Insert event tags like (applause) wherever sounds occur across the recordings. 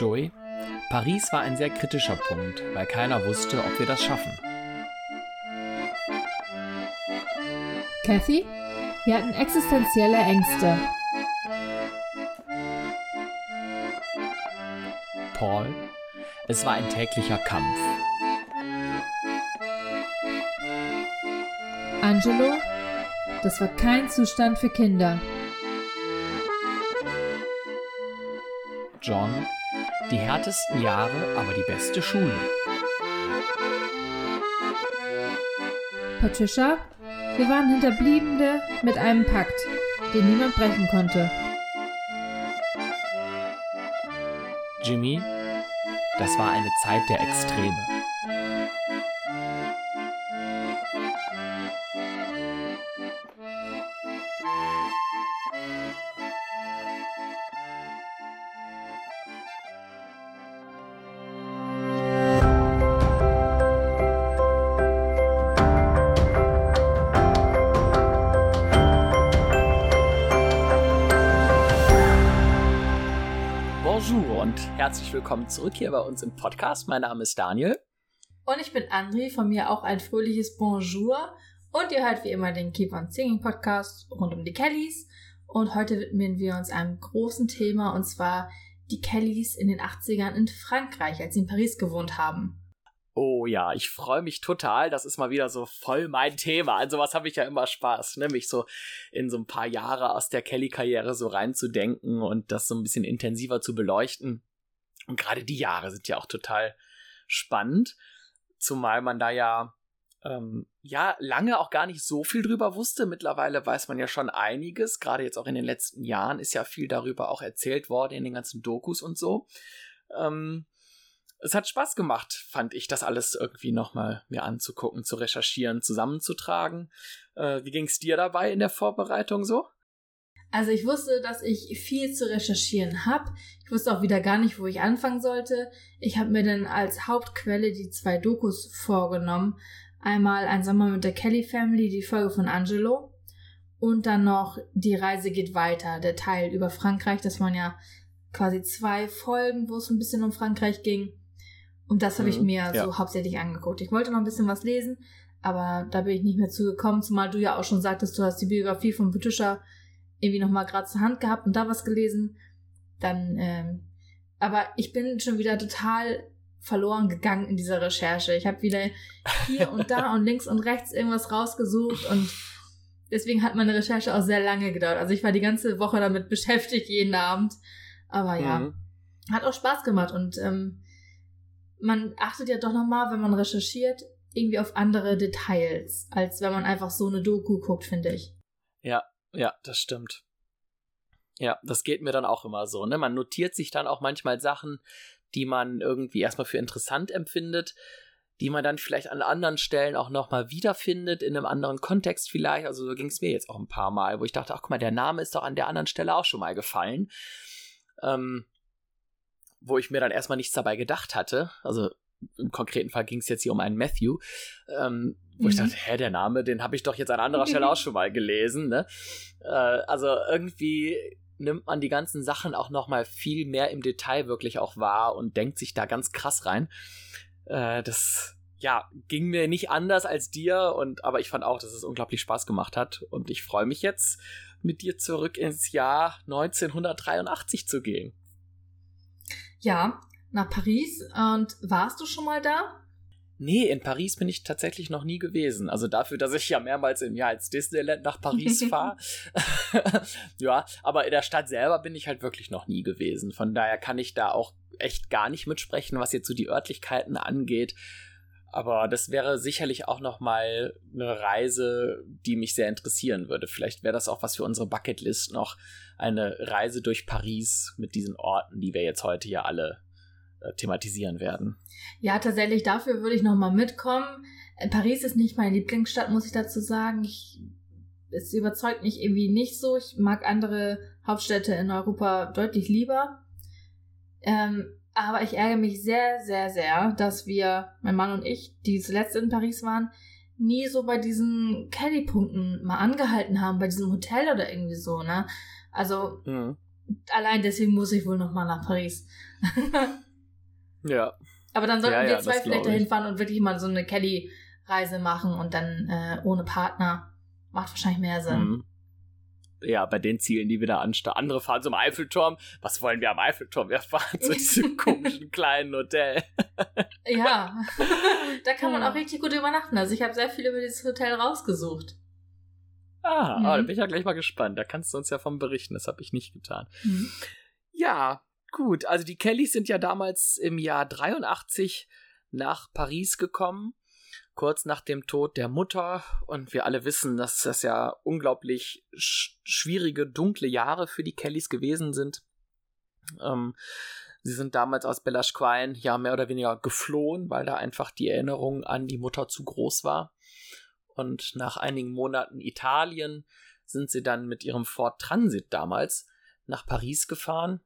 Joey, Paris war ein sehr kritischer Punkt, weil keiner wusste, ob wir das schaffen. Kathy, wir hatten existenzielle Ängste. Paul, es war ein täglicher Kampf. Angelo, das war kein Zustand für Kinder. John, die härtesten Jahre, aber die beste Schule. Patricia, wir waren Hinterbliebene mit einem Pakt, den niemand brechen konnte. Jimmy, das war eine Zeit der Extreme. Willkommen zurück hier bei uns im Podcast. Mein Name ist Daniel. Und ich bin André, von mir auch ein fröhliches Bonjour. Und ihr hört wie immer den Keep on Singing Podcast rund um die Kellys. Und heute widmen wir uns einem großen Thema und zwar die Kellys in den 80ern in Frankreich, als sie in Paris gewohnt haben. Oh ja, ich freue mich total. Das ist mal wieder so voll mein Thema. An sowas habe ich ja immer Spaß, ne? mich so in so ein paar Jahre aus der Kelly-Karriere so reinzudenken und das so ein bisschen intensiver zu beleuchten. Und gerade die Jahre sind ja auch total spannend, zumal man da ja ähm, ja lange auch gar nicht so viel drüber wusste. Mittlerweile weiß man ja schon einiges. Gerade jetzt auch in den letzten Jahren ist ja viel darüber auch erzählt worden in den ganzen Dokus und so. Ähm, es hat Spaß gemacht, fand ich, das alles irgendwie nochmal mir anzugucken, zu recherchieren, zusammenzutragen. Äh, wie ging es dir dabei in der Vorbereitung so? Also ich wusste, dass ich viel zu recherchieren habe. Ich wusste auch wieder gar nicht, wo ich anfangen sollte. Ich habe mir dann als Hauptquelle die zwei Dokus vorgenommen. Einmal Ein Sommer mit der Kelly Family, die Folge von Angelo. Und dann noch Die Reise geht weiter, der Teil über Frankreich. Das waren ja quasi zwei Folgen, wo es ein bisschen um Frankreich ging. Und das habe ich Mhm, mir ja. so hauptsächlich angeguckt. Ich wollte noch ein bisschen was lesen, aber da bin ich nicht mehr zugekommen, zumal du ja auch schon sagtest, du hast die Biografie von Patricia irgendwie noch mal gerade zur Hand gehabt und da was gelesen. Dann, ähm, aber ich bin schon wieder total verloren gegangen in dieser Recherche. Ich habe wieder hier und da (laughs) und links und rechts irgendwas rausgesucht und deswegen hat meine Recherche auch sehr lange gedauert. Also ich war die ganze Woche damit beschäftigt, jeden Abend. Aber ja, Mhm. hat auch Spaß gemacht und ähm, man achtet ja doch nochmal, wenn man recherchiert, irgendwie auf andere Details, als wenn man einfach so eine Doku guckt, finde ich. Ja, ja, das stimmt. Ja, das geht mir dann auch immer so, ne? Man notiert sich dann auch manchmal Sachen, die man irgendwie erstmal für interessant empfindet, die man dann vielleicht an anderen Stellen auch nochmal wiederfindet, in einem anderen Kontext vielleicht. Also so ging es mir jetzt auch ein paar Mal, wo ich dachte, ach guck mal, der Name ist doch an der anderen Stelle auch schon mal gefallen. Ähm, wo ich mir dann erstmal nichts dabei gedacht hatte. Also im konkreten Fall ging es jetzt hier um einen Matthew, ähm, wo ich Mhm. dachte, hä, der Name, den habe ich doch jetzt an anderer Stelle (laughs) auch schon mal gelesen. Ne? Äh, also irgendwie nimmt man die ganzen Sachen auch noch mal viel mehr im Detail wirklich auch wahr und denkt sich da ganz krass rein. Äh, das ja ging mir nicht anders als dir und aber ich fand auch, dass es unglaublich Spaß gemacht hat und ich freue mich jetzt mit dir zurück ins Jahr 1983 zu gehen. Ja, nach Paris. Und warst du schon mal da? Nee, in Paris bin ich tatsächlich noch nie gewesen. Also dafür, dass ich ja mehrmals im Jahr als Disneyland nach Paris (laughs) fahre. (laughs) ja, aber in der Stadt selber bin ich halt wirklich noch nie gewesen. Von daher kann ich da auch echt gar nicht mitsprechen, was jetzt so die Örtlichkeiten angeht. Aber das wäre sicherlich auch noch mal eine Reise, die mich sehr interessieren würde. Vielleicht wäre das auch was für unsere Bucketlist noch eine Reise durch Paris mit diesen Orten, die wir jetzt heute ja alle äh, thematisieren werden. Ja, tatsächlich, dafür würde ich nochmal mitkommen. Äh, Paris ist nicht meine Lieblingsstadt, muss ich dazu sagen. Ich, es überzeugt mich irgendwie nicht so. Ich mag andere Hauptstädte in Europa deutlich lieber. Ähm, aber ich ärgere mich sehr, sehr, sehr, dass wir, mein Mann und ich, die zuletzt in Paris waren, nie so bei diesen Kelly-Punkten mal angehalten haben, bei diesem Hotel oder irgendwie so, ne? Also, Mhm. allein deswegen muss ich wohl nochmal nach Paris. (laughs) ja. Aber dann sollten Ja, wir ja, zwei vielleicht dahin fahren und wirklich mal so eine Kelly-Reise machen und dann äh, ohne Partner. Macht wahrscheinlich mehr Sinn. Mhm. Ja, bei den Zielen, die wir da anstehen. Andere fahren zum Eiffelturm. Was wollen wir am Eiffelturm? Wir fahren zu (laughs) diesem komischen kleinen Hotel. (laughs) Ja, (laughs) da kann man auch richtig gut übernachten. Also ich habe sehr viel über dieses Hotel rausgesucht. Ah, Mhm. ah, da bin ich ja gleich mal gespannt. Da kannst du uns ja von berichten. Das habe ich nicht getan. Mhm. Ja, gut. Also die Kellys sind ja damals im Jahr 83 nach Paris gekommen, kurz nach dem Tod der Mutter. Und wir alle wissen, dass das ja unglaublich sch schwierige, dunkle Jahre für die Kellys gewesen sind. Ähm, sie sind damals aus Bellashquine ja mehr oder weniger geflohen, weil da einfach die Erinnerung an die Mutter zu groß war. Und nach einigen Monaten Italien sind sie dann mit ihrem Ford Transit damals nach Paris gefahren.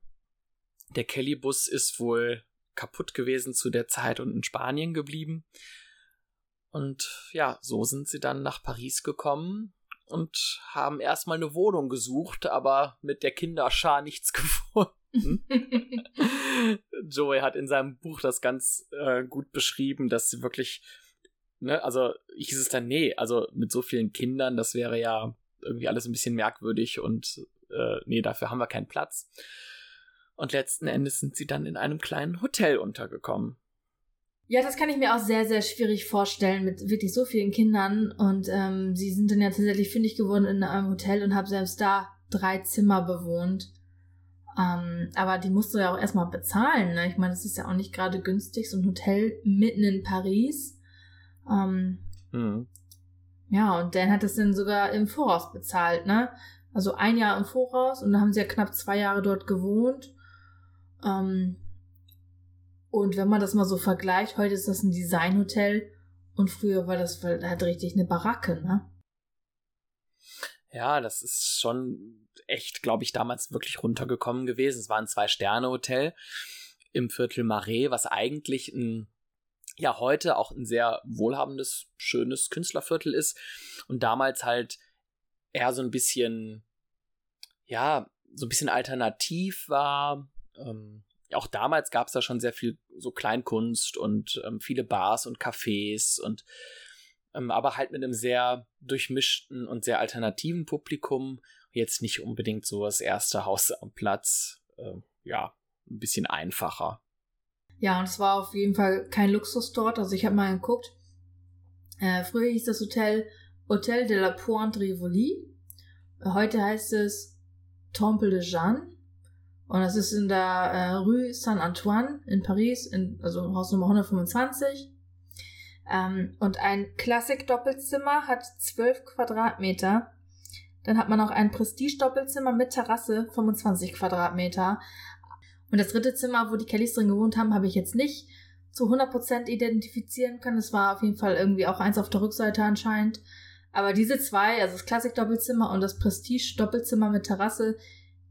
Der Kelly-Bus ist wohl kaputt gewesen zu der Zeit und in Spanien geblieben. Und ja, so sind sie dann nach Paris gekommen und haben erstmal eine Wohnung gesucht, aber mit der Kinderschar nichts (laughs) gefunden. (laughs) Joey hat in seinem Buch das ganz äh, gut beschrieben, dass sie wirklich, ne, also hieß es dann, nee, also mit so vielen Kindern, das wäre ja irgendwie alles ein bisschen merkwürdig und äh, nee, dafür haben wir keinen Platz. Und letzten Endes sind sie dann in einem kleinen Hotel untergekommen. Ja, das kann ich mir auch sehr, sehr schwierig vorstellen mit wirklich so vielen Kindern. Und ähm, sie sind dann ja tatsächlich fündig geworden in einem Hotel und haben selbst da drei Zimmer bewohnt. Ähm, aber die musst du ja auch erstmal bezahlen. Ne? Ich meine, das ist ja auch nicht gerade günstig, so ein Hotel mitten in Paris. Ähm, Hm. ja, und Dan hat das dann sogar im Voraus bezahlt, ne? Also ein Jahr im Voraus und dann haben sie ja knapp zwei Jahre dort gewohnt. Ähm, und wenn man das mal so vergleicht, heute ist das ein Designhotel und früher war das halt richtig eine Baracke, ne? Ja, das ist schon echt, glaube ich, damals wirklich runtergekommen gewesen. Es war ein Zwei-Sterne-Hotel im Viertel Marais, was eigentlich ein, ja, heute auch ein sehr wohlhabendes, schönes Künstlerviertel ist und damals halt eher so ein bisschen, ja, so ein bisschen alternativ war. Ähm, auch damals gab es da schon sehr viel so Kleinkunst und ähm, viele Bars und Cafés und ähm, aber halt mit einem sehr durchmischten und sehr alternativen Publikum. Jetzt nicht unbedingt so das erste Haus am Platz. Ähm, ja, ein bisschen einfacher. Ja, und es war auf jeden Fall kein Luxus dort. Also ich habe mal geguckt. Äh, früher hieß das Hotel Hotel de la Pointe Rivoli. Heute heißt es Temple de Jeanne. Und das ist in der äh, Rue Saint-Antoine in Paris, in, also Haus Nummer 125. Ähm, und ein Klassik-Doppelzimmer hat 12 Quadratmeter. Dann hat man noch ein Prestige-Doppelzimmer mit Terrasse, 25 Quadratmeter. Und das dritte Zimmer, wo die Kellys drin gewohnt haben, habe ich jetzt nicht zu 100% identifizieren können. Es war auf jeden Fall irgendwie auch eins auf der Rückseite anscheinend. Aber diese zwei, also das Klassik-Doppelzimmer und das Prestige-Doppelzimmer mit Terrasse,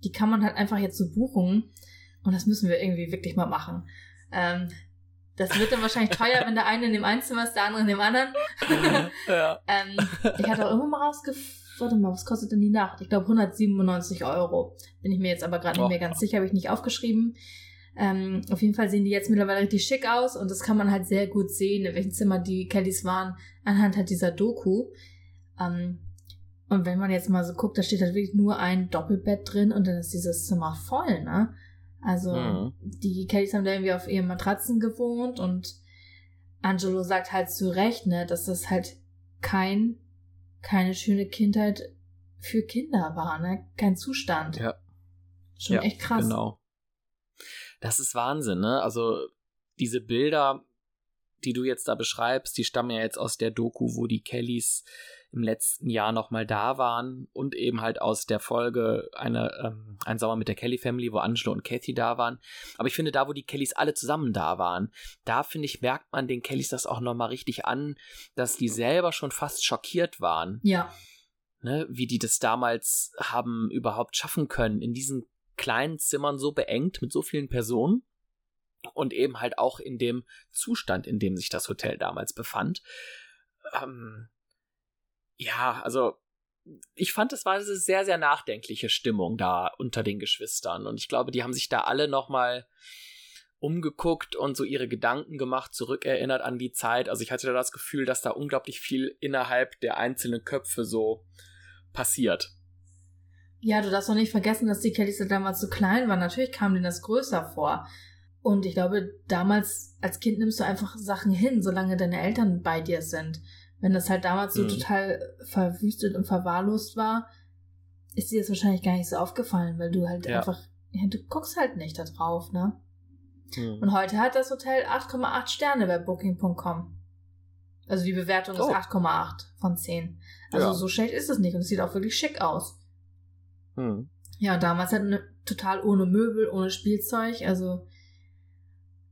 die kann man halt einfach jetzt so buchen. Und das müssen wir irgendwie wirklich mal machen. Ähm, das wird dann wahrscheinlich (laughs) teuer, wenn der eine in dem einen Zimmer ist, der andere in dem anderen. ja. (laughs) ähm, ich hatte auch irgendwo mal rausgefunden, warte mal, was kostet denn die Nacht? Ich glaube 197 Euro. Bin ich mir jetzt aber gerade nicht mehr ganz sicher, habe ich nicht aufgeschrieben. Ähm, auf jeden Fall sehen die jetzt mittlerweile richtig schick aus und das kann man halt sehr gut sehen, in welchem Zimmer die Kellys waren, anhand halt dieser Doku. Ähm, und wenn man jetzt mal so guckt, da steht halt wirklich nur ein Doppelbett drin und dann ist dieses Zimmer voll, ne? Also, Mhm. die Kellys haben da irgendwie auf ihren Matratzen gewohnt und Angelo sagt halt zu Recht, ne, dass das halt kein, keine schöne Kindheit für Kinder war, ne? Kein Zustand. Ja. Schon Ja, echt krass. Genau. Das ist Wahnsinn, ne? Also diese Bilder, die du jetzt da beschreibst, die stammen ja jetzt aus der Doku, wo die Kellys im letzten Jahr nochmal da waren und eben halt aus der Folge eine, ähm, ein Sommer mit der Kelly Family, wo Angelo und Kathy da waren. Aber ich finde, da, wo die Kellys alle zusammen da waren, da finde ich, merkt man den Kellys das auch nochmal richtig an, dass die selber schon fast schockiert waren Ja, ne, wie die das damals haben überhaupt schaffen können, in diesen kleinen Zimmern so beengt mit so vielen Personen und eben halt auch in dem Zustand, in dem sich das Hotel damals befand. Ähm, ja, also ich fand, es war eine sehr, sehr nachdenkliche Stimmung da unter den Geschwistern. Und ich glaube, die haben sich da alle nochmal umgeguckt und so ihre Gedanken gemacht, zurückerinnert an die Zeit. Also ich hatte da das Gefühl, dass da unglaublich viel innerhalb der einzelnen Köpfe so passiert. Ja, du darfst auch nicht vergessen, dass die Kellys ja damals so klein waren. Natürlich kam denen das größer vor. Und ich glaube, damals als Kind nimmst du einfach Sachen hin, solange deine Eltern bei dir sind. Wenn das halt damals so mhm. total verwüstet und verwahrlost war, ist dir das wahrscheinlich gar nicht so aufgefallen, weil du halt ja. einfach, ja, du guckst halt nicht da drauf, ne? Mhm. Und heute hat das Hotel 8,8 Sterne bei Booking.com. Also die Bewertung oh. ist 8,8 von 10. Also ja. so schlecht ist es nicht und es sieht auch wirklich schick aus. Mhm. Ja, damals halt ne, total ohne Möbel, ohne Spielzeug, also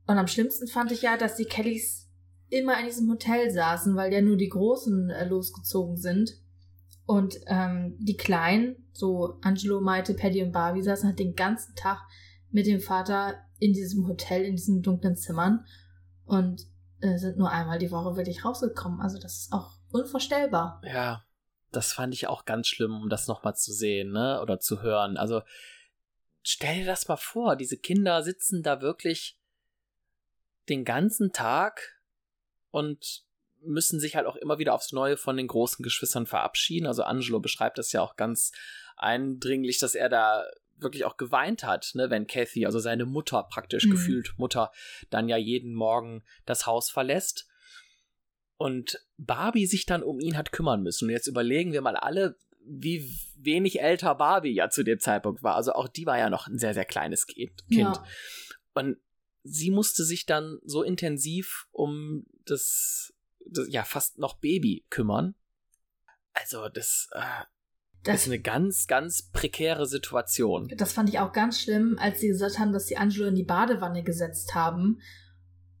und am schlimmsten fand ich ja, dass die Kellys immer in diesem Hotel saßen, weil ja nur die Großen äh, losgezogen sind. Und ähm, die Kleinen, so Angelo, Maite, Paddy und Barbie, saßen halt den ganzen Tag mit dem Vater in diesem Hotel, in diesen dunklen Zimmern und äh, sind nur einmal die Woche wirklich rausgekommen. Also das ist auch unvorstellbar. Ja, das fand ich auch ganz schlimm, um das nochmal zu sehen, ne? Oder zu hören. Also stell dir das mal vor, diese Kinder sitzen da wirklich den ganzen Tag und müssen sich halt auch immer wieder aufs Neue von den großen Geschwistern verabschieden. Also Angelo beschreibt das ja auch ganz eindringlich, dass er da wirklich auch geweint hat, ne, wenn Kathy, also seine Mutter praktisch mhm. gefühlt Mutter, dann ja jeden Morgen das Haus verlässt und Barbie sich dann um ihn hat kümmern müssen. Und jetzt überlegen wir mal alle, wie wenig älter Barbie ja zu dem Zeitpunkt war. Also auch die war ja noch ein sehr, sehr kleines Kind. Ja. Und sie musste sich dann so intensiv um das, das ja fast noch Baby kümmern. Also das, äh, das, ist eine ganz, ganz prekäre Situation. Das fand ich auch ganz schlimm, als sie gesagt haben, dass sie Angelo in die Badewanne gesetzt haben.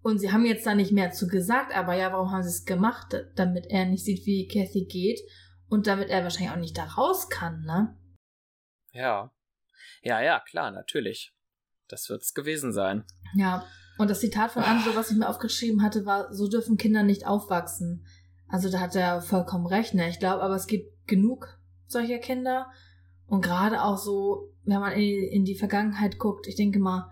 Und sie haben jetzt da nicht mehr zu gesagt, aber ja, warum haben sie es gemacht? Damit er nicht sieht, wie Kathy geht und damit er wahrscheinlich auch nicht da raus kann, ne? Ja. Ja, ja, klar, natürlich. Das wird es gewesen sein. Ja, und das Zitat von Angelo, was ich mir aufgeschrieben hatte, war, so dürfen Kinder nicht aufwachsen. Also da hat er vollkommen recht, ne? Ich glaube, aber es gibt genug solcher Kinder. Und gerade auch so, wenn man in, in die Vergangenheit guckt, ich denke mal,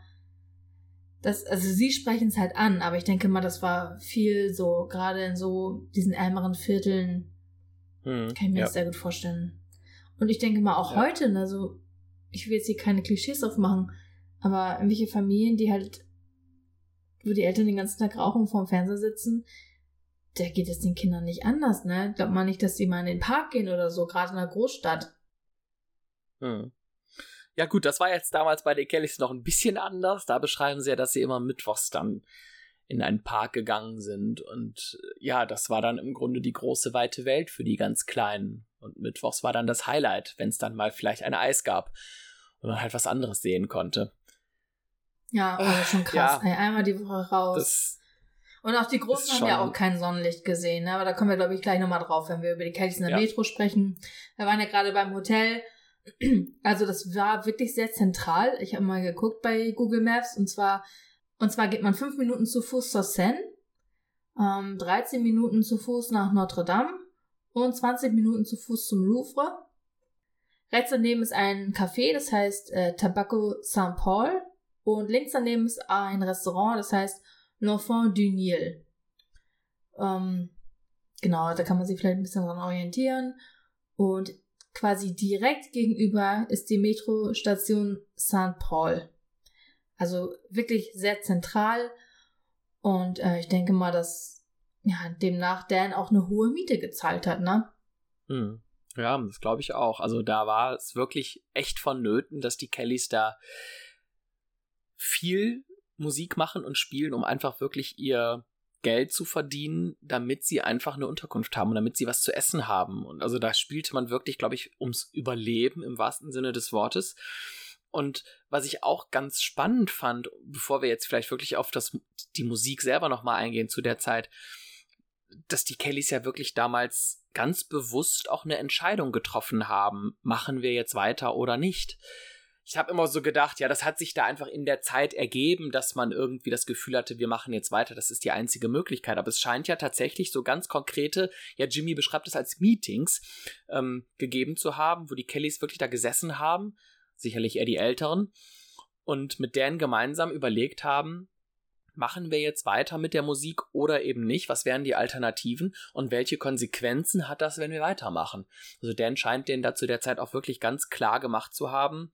das, also sie sprechen es halt an, aber ich denke mal, das war viel so, gerade in so diesen ärmeren Vierteln, hm, kann ich mir ja. das sehr gut vorstellen. Und ich denke mal auch ja. heute, also ich will jetzt hier keine Klischees aufmachen, aber irgendwelche Familien, die halt, wo die Eltern den ganzen Tag rauchen und vorm Fernseher sitzen, da geht es den Kindern nicht anders, ne? Glaubt man nicht, dass die mal in den Park gehen oder so, gerade in einer Großstadt. Hm. Ja gut, das war jetzt damals bei den Kellys noch ein bisschen anders. Da beschreiben sie ja, dass sie immer mittwochs dann in einen Park gegangen sind. Und ja, das war dann im Grunde die große weite Welt für die ganz Kleinen. Und mittwochs war dann das Highlight, wenn es dann mal vielleicht ein Eis gab und man halt was anderes sehen konnte. Ja, also schon krass. Ja, Einmal die Woche raus. und auch die Großen haben ja auch kein Sonnenlicht gesehen, ne? aber da kommen wir, glaube ich, gleich nochmal drauf, wenn wir über die Kellys in der ja. Metro sprechen. Wir waren ja gerade beim Hotel. (clears throat) Also das war wirklich sehr zentral. Ich habe mal geguckt bei Google Maps und zwar, und zwar geht man fünf Minuten zu Fuß zur Seine, ähm, 13 Minuten zu Fuß nach Notre Dame und 20 Minuten zu Fuß zum Louvre. Rechts daneben ist ein Café, das heißt äh, Tabaco Saint-Paul. Und links daneben ist ein Restaurant, das heißt L'Enfant du Nil. Ähm, genau, da kann man sich vielleicht ein bisschen dran orientieren. Und quasi direkt gegenüber ist die Metrostation St. Paul. Also wirklich sehr zentral. Und äh, ich denke mal, dass ja, demnach Dan auch eine hohe Miete gezahlt hat, ne? Hm. Ja, das glaube ich auch. Also da war es wirklich echt vonnöten, dass die Kellys da viel Musik machen und spielen, um einfach wirklich ihr Geld zu verdienen, damit sie einfach eine Unterkunft haben und damit sie was zu essen haben. Und also da spielte man wirklich, glaube ich, ums Überleben im wahrsten Sinne des Wortes. Und was ich auch ganz spannend fand, bevor wir jetzt vielleicht wirklich auf das, die Musik selber nochmal eingehen zu der Zeit, dass die Kellys ja wirklich damals ganz bewusst auch eine Entscheidung getroffen haben, machen wir jetzt weiter oder nicht ich habe immer so gedacht, ja, das hat sich da einfach in der Zeit ergeben, dass man irgendwie das Gefühl hatte, wir machen jetzt weiter, das ist die einzige Möglichkeit. Aber es scheint ja tatsächlich so ganz konkrete, ja, Jimmy beschreibt es als Meetings ähm, gegeben zu haben, wo die Kellys wirklich da gesessen haben, sicherlich eher die Älteren, und mit denen gemeinsam überlegt haben, machen wir jetzt weiter mit der Musik oder eben nicht? Was wären die Alternativen und welche Konsequenzen hat das, wenn wir weitermachen? Also Dan scheint den da zu der Zeit auch wirklich ganz klar gemacht zu haben,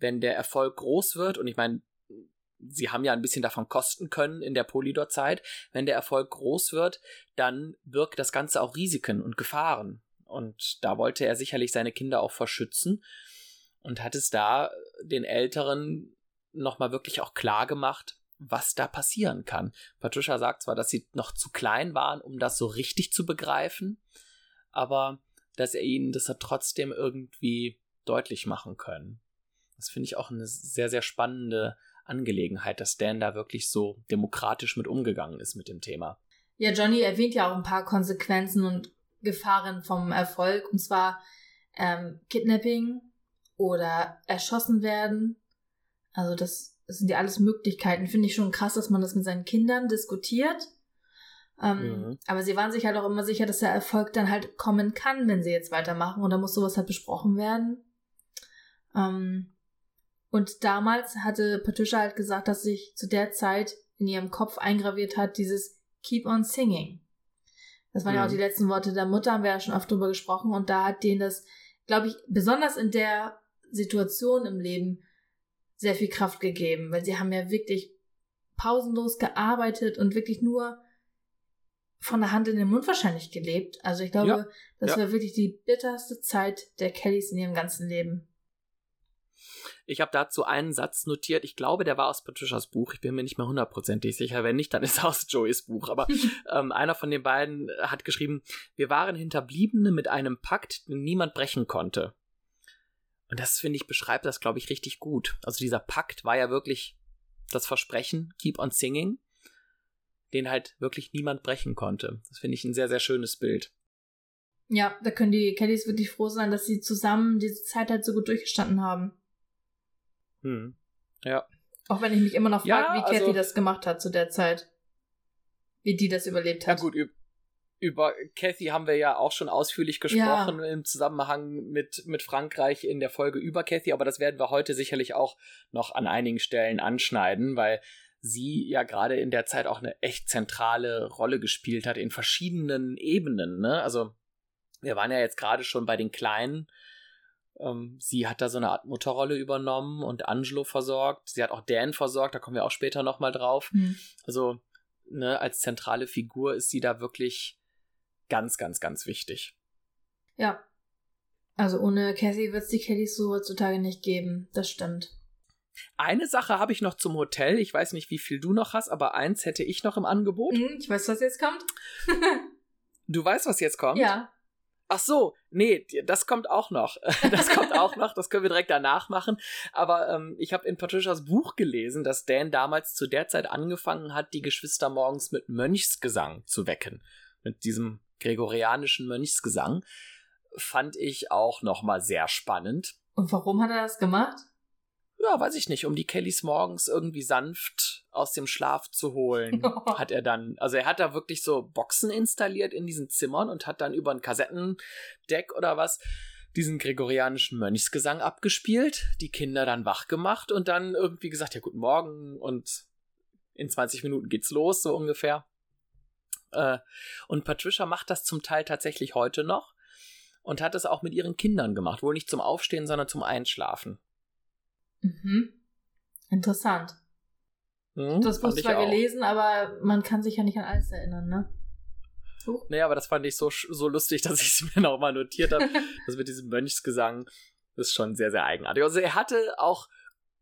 wenn der Erfolg groß wird, und ich meine, sie haben ja ein bisschen davon kosten können in der Polydor-Zeit, wenn der Erfolg groß wird, dann birgt das Ganze auch Risiken und Gefahren. Und da wollte er sicherlich seine Kinder auch verschützen und hat es da den Älteren nochmal wirklich auch klar gemacht, was da passieren kann. Patricia sagt zwar, dass sie noch zu klein waren, um das so richtig zu begreifen, aber dass er ihnen das hat trotzdem irgendwie deutlich machen können. Das finde ich auch eine sehr, sehr spannende Angelegenheit, dass Dan da wirklich so demokratisch mit umgegangen ist mit dem Thema. Ja, Johnny erwähnt ja auch ein paar Konsequenzen und Gefahren vom Erfolg, und zwar ähm, Kidnapping oder erschossen werden. Also das, das sind ja alles Möglichkeiten. Finde ich schon krass, dass man das mit seinen Kindern diskutiert. Ähm, mhm. Aber sie waren sich halt auch immer sicher, dass der Erfolg dann halt kommen kann, wenn sie jetzt weitermachen. Und da muss sowas halt besprochen werden. Ähm, und damals hatte Patricia halt gesagt, dass sich zu der Zeit in ihrem Kopf eingraviert hat, dieses Keep on singing. Das waren mhm. ja auch die letzten Worte der Mutter, haben wir ja schon oft drüber gesprochen. Und da hat denen das, glaube ich, besonders in der Situation im Leben sehr viel Kraft gegeben, weil sie haben ja wirklich pausenlos gearbeitet und wirklich nur von der Hand in den Mund wahrscheinlich gelebt. Also ich glaube, ja, das ja. war wirklich die bitterste Zeit der Kellys in ihrem ganzen Leben. Ich habe dazu einen Satz notiert. Ich glaube, der war aus Patricias Buch. Ich bin mir nicht mehr hundertprozentig sicher. Wenn nicht, dann ist er aus Joeys Buch. Aber (laughs) ähm, einer von den beiden hat geschrieben, wir waren Hinterbliebene mit einem Pakt, den niemand brechen konnte. Und das, finde ich, beschreibt das, glaube ich, richtig gut. Also dieser Pakt war ja wirklich das Versprechen, keep on singing, den halt wirklich niemand brechen konnte. Das finde ich ein sehr, sehr schönes Bild. Ja, da können die Kellys wirklich froh sein, dass sie zusammen diese Zeit halt so gut durchgestanden haben. Hm. Ja. Auch wenn ich mich immer noch frage, ja, wie Kathy also, das gemacht hat zu der Zeit. Wie die das überlebt hat. Ja gut, über Kathy haben wir ja auch schon ausführlich gesprochen ja. im Zusammenhang mit, mit Frankreich in der Folge über Kathy, aber das werden wir heute sicherlich auch noch an einigen Stellen anschneiden, weil sie ja gerade in der Zeit auch eine echt zentrale Rolle gespielt hat in verschiedenen Ebenen. Ne? Also wir waren ja jetzt gerade schon bei den Kleinen ähm, sie hat da so eine Art Mutterrolle übernommen und Angelo versorgt. Sie hat auch Dan versorgt, da kommen wir auch später nochmal drauf. Mhm. Also, ne, als zentrale Figur ist sie da wirklich ganz, ganz, ganz wichtig. Ja. Also ohne Cassie wird es die Kellys so heutzutage nicht geben. Das stimmt. Eine Sache habe ich noch zum Hotel. Ich weiß nicht, wie viel du noch hast, aber eins hätte ich noch im Angebot. Mhm, ich weiß, was jetzt kommt. (laughs) du weißt, was jetzt kommt? Ja. Ach so, nee, das kommt auch noch. (laughs) Das kommt auch noch, das können wir direkt danach machen. Aber ähm, ich habe in Patricias Buch gelesen, dass Dan damals zu der Zeit angefangen hat, die Geschwister morgens mit Mönchsgesang zu wecken. Mit diesem gregorianischen Mönchsgesang. Fand ich auch nochmal sehr spannend. Und warum hat er das gemacht? Ja, weiß ich nicht, um die Kellys morgens irgendwie sanft aus dem Schlaf zu holen, (laughs) hat er dann, also er hat da wirklich so Boxen installiert in diesen Zimmern und hat dann über ein Kassettendeck oder was diesen gregorianischen Mönchsgesang abgespielt, die Kinder dann wach gemacht und dann irgendwie gesagt, ja, guten Morgen und in 20 Minuten geht's los, so ungefähr. Äh, und Patricia macht das zum Teil tatsächlich heute noch und hat es auch mit ihren Kindern gemacht, wohl nicht zum Aufstehen, sondern zum Einschlafen. Mhm. Interessant. Hm, das Buch zwar gelesen, aber man kann sich ja nicht an alles erinnern, ne? Huch. Nee, aber das fand ich so, so lustig, (laughs) dass ich es mir nochmal notiert habe. (laughs) das mit diesem Mönchsgesang ist schon sehr, sehr eigenartig. Also er hatte auch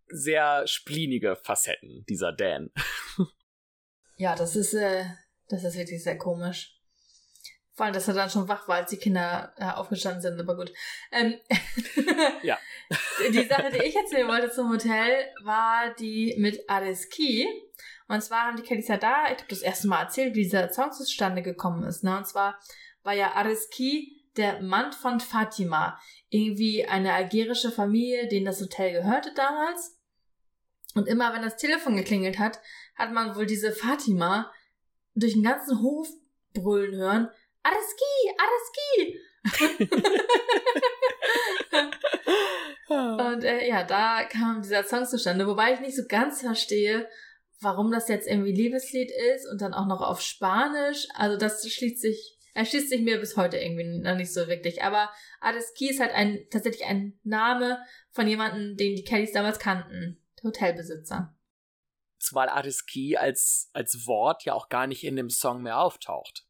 sehr splinige Facetten, dieser Dan. (laughs) ja, das ist, äh, das ist wirklich sehr komisch. Vor allem, dass er dann schon wach war, als die Kinder äh, aufgestanden sind, aber gut. Ähm, (laughs) ja. die Sache, die ich erzählen wollte zum Hotel, war die mit Areski. Und zwar haben die Kellys ja da, ich habe das erste Mal erzählt, wie dieser Song zustande gekommen ist. Ne? Und zwar war ja Areski der Mann von Fatima. Irgendwie eine algerische Familie, denen das Hotel gehörte damals. Und immer wenn das Telefon geklingelt hat, hat man wohl diese Fatima durch den ganzen Hof brüllen hören. Araski, Araski! (laughs) Und äh, ja, da kam dieser Song zustande, wobei ich nicht so ganz verstehe, warum das jetzt irgendwie Liebeslied ist und dann auch noch auf Spanisch. Also das schließt sich, erschließt sich mir bis heute irgendwie noch nicht so wirklich. Aber Adeski ist halt ein, tatsächlich ein Name von jemandem, den die Kellys damals kannten. Hotelbesitzer. Zumal Adeski als, als Wort ja auch gar nicht in dem Song mehr auftaucht.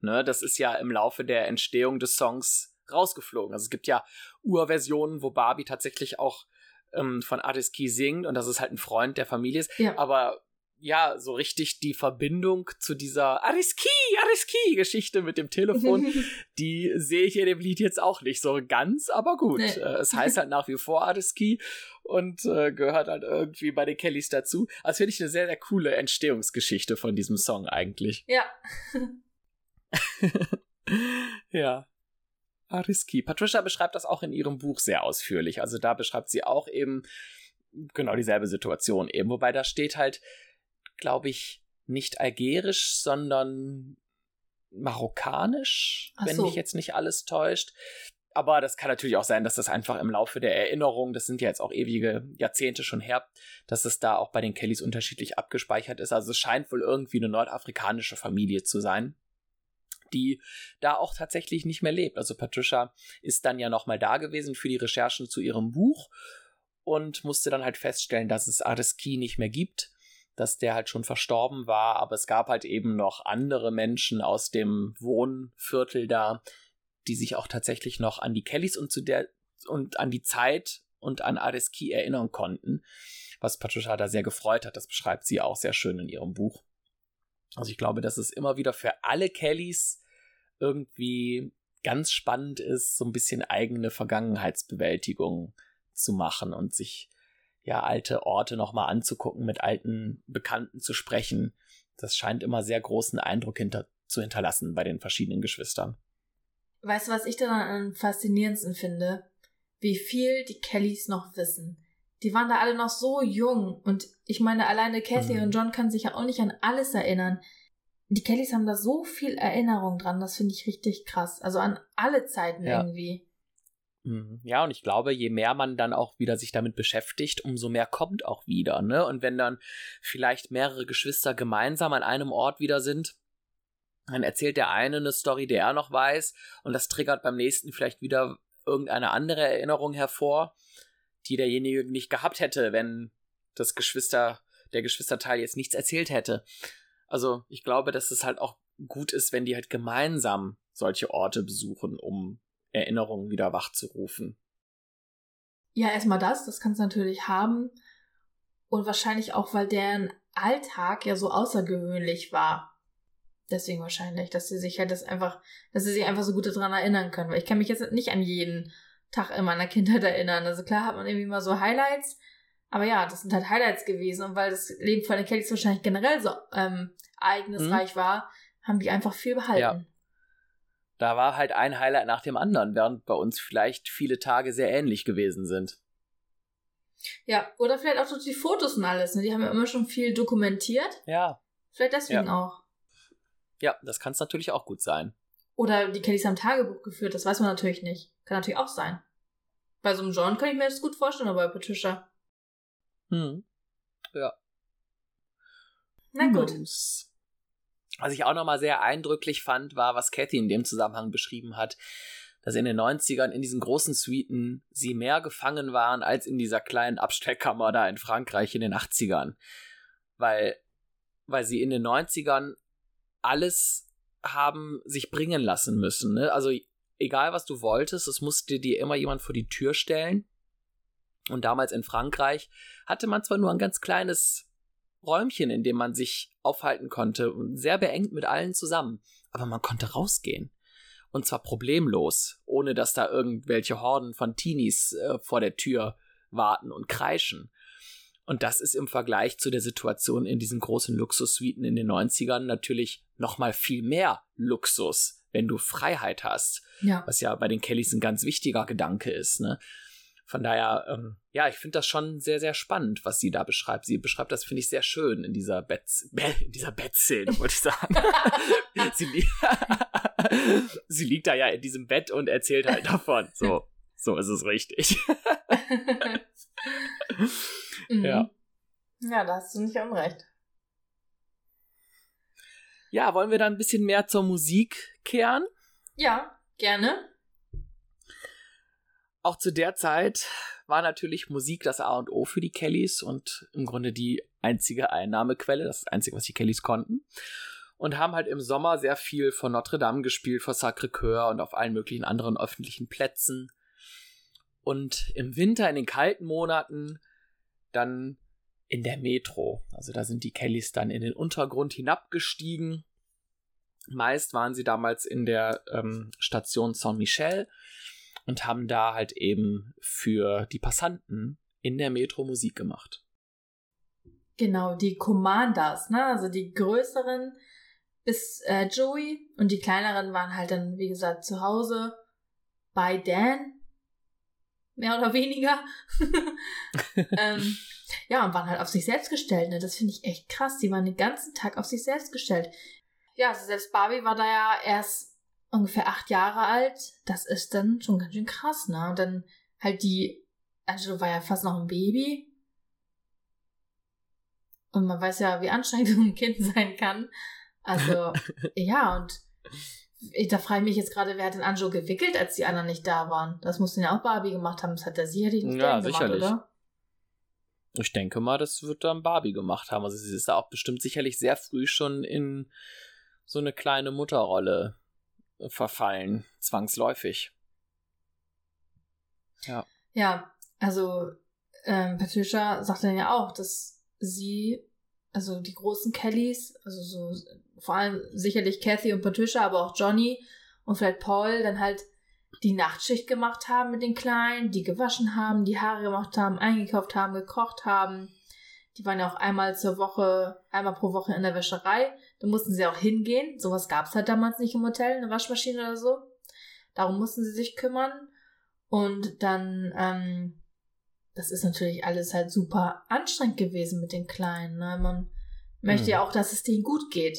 Ne, das ist ja im Laufe der Entstehung des Songs rausgeflogen. Also es gibt ja Urversionen, wo Barbie tatsächlich auch ähm, von Adeski singt und das ist halt ein Freund der Familie ist. Ja. Aber ja, so richtig die Verbindung zu dieser Ariski, Ariski-Geschichte mit dem Telefon, (laughs) die sehe ich in dem Lied jetzt auch nicht so ganz, aber gut. Nee. Äh, es heißt halt nach wie vor Ariski und äh, gehört halt irgendwie bei den Kellys dazu. Also finde ich eine sehr, sehr coole Entstehungsgeschichte von diesem Song eigentlich. Ja. (laughs) (laughs) ja. Ariski. Patricia beschreibt das auch in ihrem Buch sehr ausführlich. Also da beschreibt sie auch eben genau dieselbe Situation eben. Wobei da steht halt, glaube ich, nicht algerisch, sondern marokkanisch, Ach wenn so. mich jetzt nicht alles täuscht. Aber das kann natürlich auch sein, dass das einfach im Laufe der Erinnerung, das sind ja jetzt auch ewige Jahrzehnte schon her, dass es da auch bei den Kellys unterschiedlich abgespeichert ist. Also es scheint wohl irgendwie eine nordafrikanische Familie zu sein die da auch tatsächlich nicht mehr lebt. Also Patricia ist dann ja nochmal da gewesen für die Recherchen zu ihrem Buch und musste dann halt feststellen, dass es Areski nicht mehr gibt, dass der halt schon verstorben war, aber es gab halt eben noch andere Menschen aus dem Wohnviertel da, die sich auch tatsächlich noch an die Kellys und zu der und an die Zeit und an Areski erinnern konnten, was Patricia da sehr gefreut hat. Das beschreibt sie auch sehr schön in ihrem Buch. Also ich glaube, dass es immer wieder für alle Kellys irgendwie ganz spannend ist, so ein bisschen eigene Vergangenheitsbewältigung zu machen und sich ja alte Orte nochmal anzugucken, mit alten Bekannten zu sprechen. Das scheint immer sehr großen Eindruck hinter, zu hinterlassen bei den verschiedenen Geschwistern. Weißt du, was ich daran am faszinierendsten finde? Wie viel die Kellys noch wissen die waren da alle noch so jung und ich meine, alleine Kathy mhm. und John können sich ja auch nicht an alles erinnern. Die Kellys haben da so viel Erinnerung dran, das finde ich richtig krass. Also an alle Zeiten ja. irgendwie. Mhm. Ja, und ich glaube, je mehr man dann auch wieder sich damit beschäftigt, umso mehr kommt auch wieder, ne? Und wenn dann vielleicht mehrere Geschwister gemeinsam an einem Ort wieder sind, dann erzählt der eine eine Story, der er noch weiß, und das triggert beim nächsten vielleicht wieder irgendeine andere Erinnerung hervor die derjenige nicht gehabt hätte, wenn das Geschwister, der Geschwisterteil jetzt nichts erzählt hätte. Also ich glaube, dass es halt auch gut ist, wenn die halt gemeinsam solche Orte besuchen, um Erinnerungen wieder wachzurufen. Ja, erstmal das, das kannst du natürlich haben. Und wahrscheinlich auch, weil deren Alltag ja so außergewöhnlich war. Deswegen wahrscheinlich, dass sie sich halt das einfach, dass sie sich einfach so gut daran erinnern können. Weil ich kann mich jetzt nicht an jeden Tag in meiner Kindheit erinnern. Also klar hat man irgendwie mal so Highlights, aber ja, das sind halt Highlights gewesen. Und weil das Leben von den Kellys wahrscheinlich generell so ähm, ereignisreich mhm. war, haben die einfach viel behalten. Ja. Da war halt ein Highlight nach dem anderen, während bei uns vielleicht viele Tage sehr ähnlich gewesen sind. Ja, oder vielleicht auch durch die Fotos und alles. Ne? Die haben ja immer schon viel dokumentiert. Ja. Vielleicht deswegen ja. auch. Ja, das kann es natürlich auch gut sein. Oder die Kellys haben Tagebuch geführt, das weiß man natürlich nicht. Kann natürlich auch sein. Bei so einem John kann ich mir das gut vorstellen, aber bei Patricia. Hm. Ja. Na gut. Was ich auch nochmal sehr eindrücklich fand, war, was Cathy in dem Zusammenhang beschrieben hat, dass in den 90ern in diesen großen Suiten sie mehr gefangen waren als in dieser kleinen Abstellkammer da in Frankreich in den 80ern. Weil, weil sie in den 90ern alles haben sich bringen lassen müssen. Ne? Also egal was du wolltest, es musste dir immer jemand vor die Tür stellen. Und damals in Frankreich hatte man zwar nur ein ganz kleines Räumchen, in dem man sich aufhalten konnte und sehr beengt mit allen zusammen, aber man konnte rausgehen. Und zwar problemlos, ohne dass da irgendwelche Horden von Teenies äh, vor der Tür warten und kreischen. Und das ist im Vergleich zu der Situation in diesen großen Luxussuiten in den 90ern natürlich nochmal viel mehr Luxus wenn du Freiheit hast. Ja. Was ja bei den Kellys ein ganz wichtiger Gedanke ist, ne? Von daher, ähm, ja, ich finde das schon sehr, sehr spannend, was sie da beschreibt. Sie beschreibt das, finde ich, sehr schön in dieser Bett, (laughs) in dieser Bettszene, wollte ich sagen. (laughs) sie, li (laughs) sie liegt da ja in diesem Bett und erzählt halt davon. So, so ist es richtig. Mhm. Ja. Ja, da hast du nicht unrecht. Ja, wollen wir da ein bisschen mehr zur Musik kehren? Ja, gerne. Auch zu der Zeit war natürlich Musik das A und O für die Kellys und im Grunde die einzige Einnahmequelle, das, das Einzige, was die Kellys konnten. Und haben halt im Sommer sehr viel von Notre Dame gespielt, vor Sacré-Cœur und auf allen möglichen anderen öffentlichen Plätzen. Und im Winter, in den kalten Monaten, dann in der Metro. Also da sind die Kellys dann in den Untergrund hinabgestiegen. Meist waren sie damals in der ähm, Station Saint-Michel und haben da halt eben für die Passanten in der Metro Musik gemacht. Genau, die Commanders, ne? Also die größeren bis äh, Joey und die kleineren waren halt dann, wie gesagt, zu Hause bei Dan. Mehr oder weniger. (laughs) ähm, ja, und waren halt auf sich selbst gestellt, ne? Das finde ich echt krass. Die waren den ganzen Tag auf sich selbst gestellt. Ja, also selbst Barbie war da ja erst ungefähr acht Jahre alt. Das ist dann schon ganz schön krass, ne? Und dann halt die, Angelo war ja fast noch ein Baby. Und man weiß ja, wie anstrengend (laughs) ein Kind sein kann. Also, (laughs) ja, und da frage ich mich jetzt gerade, wer hat den Angelo gewickelt, als die anderen nicht da waren? Das musste ja auch Barbie gemacht haben. Das hat der sicherlich nicht Ja, gemacht, sicherlich. oder? Ich denke mal, das wird dann Barbie gemacht haben. Also sie ist da auch bestimmt sicherlich sehr früh schon in so eine kleine Mutterrolle verfallen, zwangsläufig. Ja. Ja, also ähm, Patricia sagt dann ja auch, dass sie, also die großen Kellys, also so vor allem sicherlich Kathy und Patricia, aber auch Johnny und vielleicht Paul dann halt die Nachtschicht gemacht haben mit den Kleinen, die gewaschen haben, die Haare gemacht haben, eingekauft haben, gekocht haben. Die waren ja auch einmal zur Woche, einmal pro Woche in der Wäscherei. Da mussten sie auch hingehen. Sowas gab's halt damals nicht im Hotel, eine Waschmaschine oder so. Darum mussten sie sich kümmern. Und dann, ähm, das ist natürlich alles halt super anstrengend gewesen mit den Kleinen. Ne? Man möchte Mhm. ja auch, dass es denen gut geht.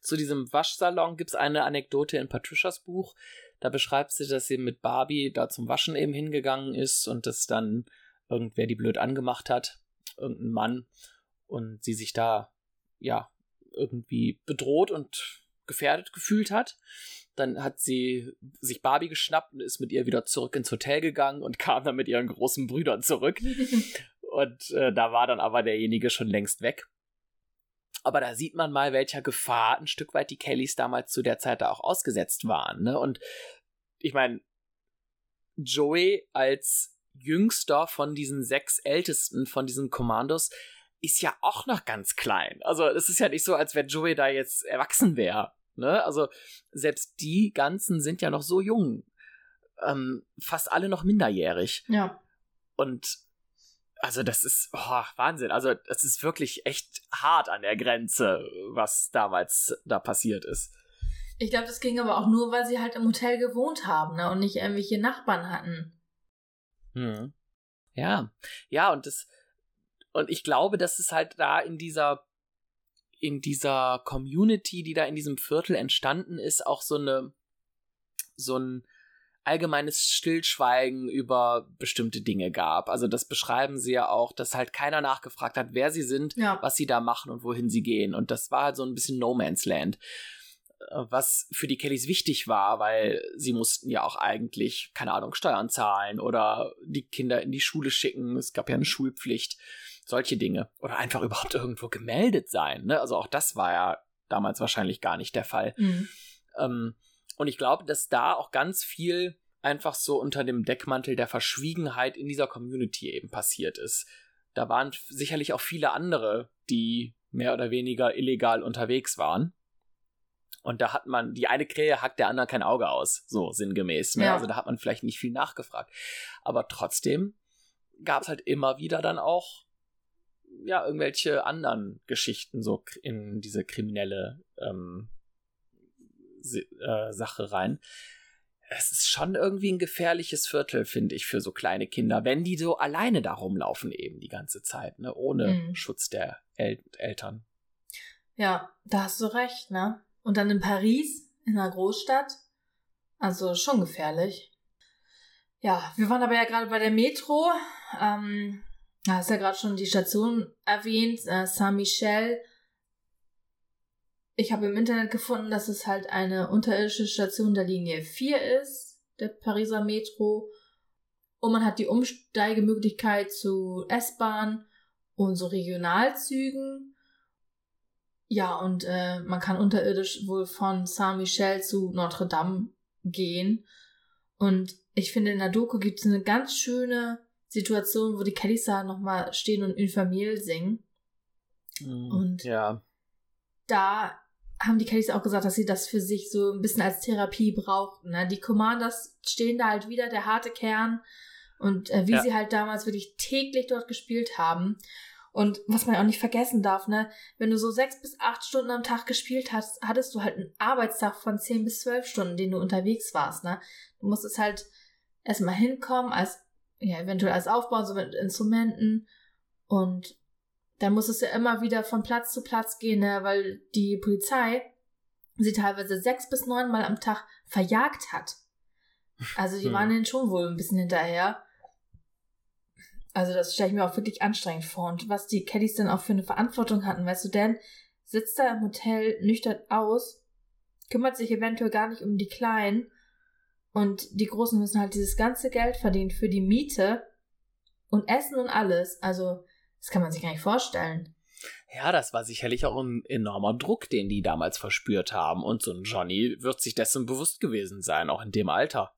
Zu diesem Waschsalon gibt es eine Anekdote in Patricias Buch. Da beschreibt sie, dass sie mit Barbie da zum Waschen eben hingegangen ist und dass dann irgendwer die blöd angemacht hat, irgendein Mann, und sie sich da, ja, irgendwie bedroht und gefährdet gefühlt hat. Dann hat sie sich Barbie geschnappt und ist mit ihr wieder zurück ins Hotel gegangen und (laughs) kam dann mit ihren großen Brüdern zurück. (laughs) Und äh, da war dann aber derjenige schon längst weg. Aber da sieht man mal, welcher Gefahr ein Stück weit die Kellys damals zu der Zeit da auch ausgesetzt waren. Ne? Und ich meine, Joey als jüngster von diesen sechs Ältesten von diesen Kommandos ist ja auch noch ganz klein. Also es ist ja nicht so, als wenn Joey da jetzt erwachsen wäre. Ne? Also selbst die ganzen sind ja noch so jung. Ähm, fast alle noch minderjährig. ja. Und also das ist oh, Wahnsinn. Also das ist wirklich echt hart an der Grenze, was damals da passiert ist. Ich glaube, das ging aber auch nur, weil sie halt im Hotel gewohnt haben ne? und nicht irgendwelche Nachbarn hatten. Hm. Ja, ja und das und ich glaube, dass es halt da in dieser in dieser Community, die da in diesem Viertel entstanden ist, auch so eine so ein allgemeines Stillschweigen über bestimmte Dinge gab. Also das beschreiben sie ja auch, dass halt keiner nachgefragt hat, wer sie sind, Ja. was sie da machen und wohin sie gehen. Und das war halt so ein bisschen No Man's Land. Äh, Was für die Kellys wichtig war, weil sie mussten ja auch eigentlich, keine Ahnung, Steuern zahlen oder die Kinder in die Schule schicken. Es gab ja eine Schulpflicht. Solche Dinge. Oder einfach überhaupt irgendwo gemeldet sein. Ne? Also auch das war ja damals wahrscheinlich gar nicht der Fall. Mhm. Ähm, und ich glaube, dass da auch ganz viel einfach so unter dem Deckmantel der Verschwiegenheit in dieser Community eben passiert ist. Da waren sicherlich auch viele andere, die mehr oder weniger illegal unterwegs waren. Und da hat man, die eine Krähe hackt der anderen kein Auge aus, so sinngemäß. Ne? Ja. Also da hat man vielleicht nicht viel nachgefragt. Aber trotzdem gab es halt immer wieder dann auch ja, irgendwelche anderen Geschichten so in diese kriminelle ähm, äh, Sache rein. Es ist schon irgendwie ein gefährliches Viertel, finde ich, für so kleine Kinder, wenn die so alleine da rumlaufen eben die ganze Zeit, ne, ohne mhm. Schutz der El Eltern. Ja, da hast du recht, ne? Und dann in Paris, in einer Großstadt, also schon gefährlich. Ja, wir waren aber ja gerade bei der Metro. Ähm, da hast ja gerade schon die Station erwähnt, äh, Saint-Michel ich habe im Internet gefunden, dass es halt eine unterirdische Station der Linie 4 ist, der Pariser Metro. Und man hat die Umsteigemöglichkeit zu S-Bahn und so Regionalzügen. Ja, und äh, man kann unterirdisch wohl von Saint-Michel zu Notre Dame gehen. Und ich finde, in der Doku gibt es eine ganz schöne Situation, wo die Kellys da nochmal stehen und Une Famille singen. Mm, und ja. da haben die Kellys auch gesagt, dass sie das für sich so ein bisschen als Therapie brauchten. Ne? Die Commanders stehen da halt wieder, der harte Kern. Und äh, wie ja. sie halt damals wirklich täglich dort gespielt haben. Und was man auch nicht vergessen darf, ne, wenn du so sechs bis acht Stunden am Tag gespielt hast, hattest du halt einen Arbeitstag von zehn bis zwölf Stunden, den du unterwegs warst, ne. Du musstest halt erstmal hinkommen, als, ja, eventuell als Aufbau, so mit Instrumenten. Und dann musstest du immer wieder von Platz zu Platz gehen, ne, weil die Polizei sie teilweise sechs bis neun Mal am Tag verjagt hat. Also die hm. waren denen schon wohl ein bisschen hinterher. Also das stelle ich mir auch wirklich anstrengend vor. Und was die Caddies dann auch für eine Verantwortung hatten, weißt du, denn sitzt da im Hotel nüchtern aus, kümmert sich eventuell gar nicht um die Kleinen und die Großen müssen halt dieses ganze Geld verdienen für die Miete und Essen und alles. Also das kann man sich gar nicht vorstellen. Ja, das war sicherlich auch ein enormer Druck, den die damals verspürt haben. Und so ein Johnny wird sich dessen bewusst gewesen sein, auch in dem Alter.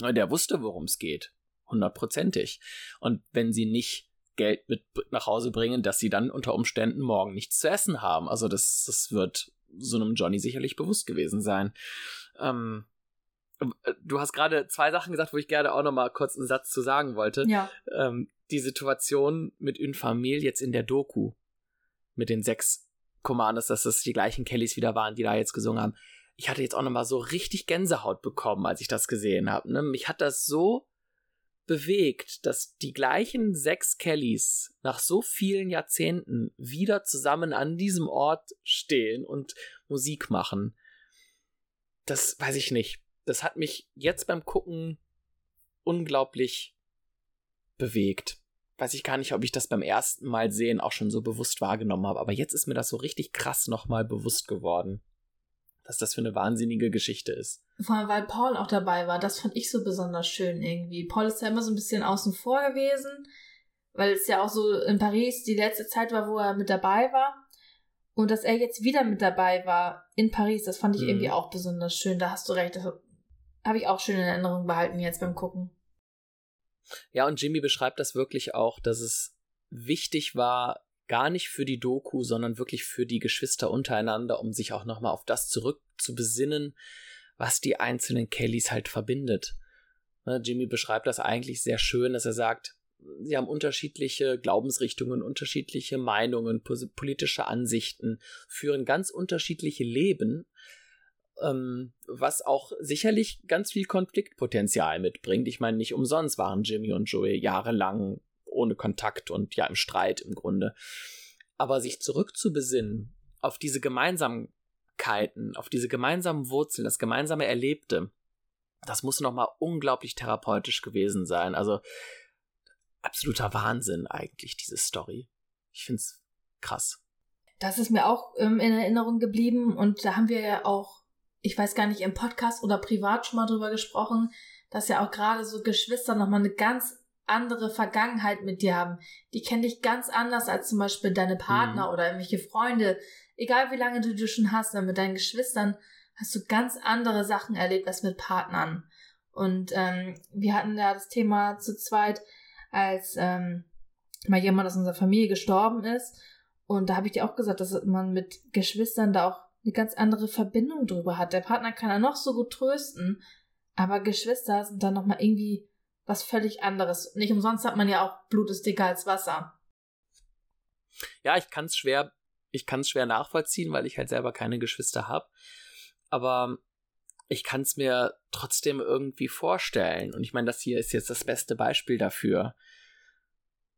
Der wusste, worum es geht. Hundertprozentig. Und wenn sie nicht Geld mit nach Hause bringen, dass sie dann unter Umständen morgen nichts zu essen haben. Also das, das wird so einem Johnny sicherlich bewusst gewesen sein. Ähm, du hast gerade zwei Sachen gesagt, wo ich gerne auch noch mal kurz einen Satz zu sagen wollte. Ja. Ähm, die Situation mit Une Famille jetzt in der Doku mit den sechs Commanders, dass das die gleichen Kellys wieder waren, die da jetzt gesungen haben. Ich hatte jetzt auch noch mal so richtig Gänsehaut bekommen, als ich das gesehen habe. Ne? Mich hat das so bewegt, dass die gleichen sechs Kellys nach so vielen Jahrzehnten wieder zusammen an diesem Ort stehen und Musik machen. Das weiß ich nicht. Das hat mich jetzt beim Gucken unglaublich bewegt. Weiß ich gar nicht, ob ich das beim ersten Mal sehen auch schon so bewusst wahrgenommen habe, aber jetzt ist mir das so richtig krass nochmal bewusst geworden, was das für eine wahnsinnige Geschichte ist. Vor allem, weil Paul auch dabei war, das fand ich so besonders schön irgendwie. Paul ist ja immer so ein bisschen außen vor gewesen, weil es ja auch so in Paris die letzte Zeit war, wo er mit dabei war. Und dass er jetzt wieder mit dabei war in Paris, das fand ich mhm. irgendwie auch besonders schön. Da hast du recht, das habe ich auch schön in Erinnerung behalten jetzt beim Gucken. Ja, und Jimmy beschreibt das wirklich auch, dass es wichtig war, gar nicht für die Doku, sondern wirklich für die Geschwister untereinander, um sich auch nochmal auf das zurückzubesinnen, was die einzelnen Kellys halt verbindet. Ne, Jimmy beschreibt das eigentlich sehr schön, dass er sagt, sie haben unterschiedliche Glaubensrichtungen, unterschiedliche Meinungen, politische Ansichten, führen ganz unterschiedliche Leben, ähm, was auch sicherlich ganz viel Konfliktpotenzial mitbringt. Ich meine, nicht umsonst waren Jimmy und Joey jahrelang ohne Kontakt und ja im Streit im Grunde. Aber sich zurückzubesinnen auf diese Gemeinsamkeiten, auf diese gemeinsamen Wurzeln, das gemeinsame Erlebte, das muss nochmal unglaublich therapeutisch gewesen sein. Also absoluter Wahnsinn eigentlich, diese Story. Ich find's krass. Das ist mir auch ähm, in Erinnerung geblieben und da haben wir ja auch ich weiß gar nicht, im Podcast oder privat schon mal drüber gesprochen, dass ja auch gerade so Geschwister nochmal eine ganz andere Vergangenheit mit dir haben. Die kennen dich ganz anders als zum Beispiel deine Partner mhm. oder irgendwelche Freunde. Egal wie lange du dich schon hast, mit deinen Geschwistern hast du ganz andere Sachen erlebt als mit Partnern. Und ähm, wir hatten ja das Thema zu zweit, als ähm, mal jemand aus unserer Familie gestorben ist. Und da habe ich dir auch gesagt, dass man mit Geschwistern da auch eine ganz andere Verbindung drüber hat. Der Partner kann er noch so gut trösten, aber Geschwister sind dann nochmal irgendwie was völlig anderes. Nicht umsonst hat man ja auch Blut ist dicker als Wasser. Ja, ich kann es schwer, ich kann es schwer nachvollziehen, weil ich halt selber keine Geschwister habe. Aber ich kann es mir trotzdem irgendwie vorstellen. Und ich meine, das hier ist jetzt das beste Beispiel dafür,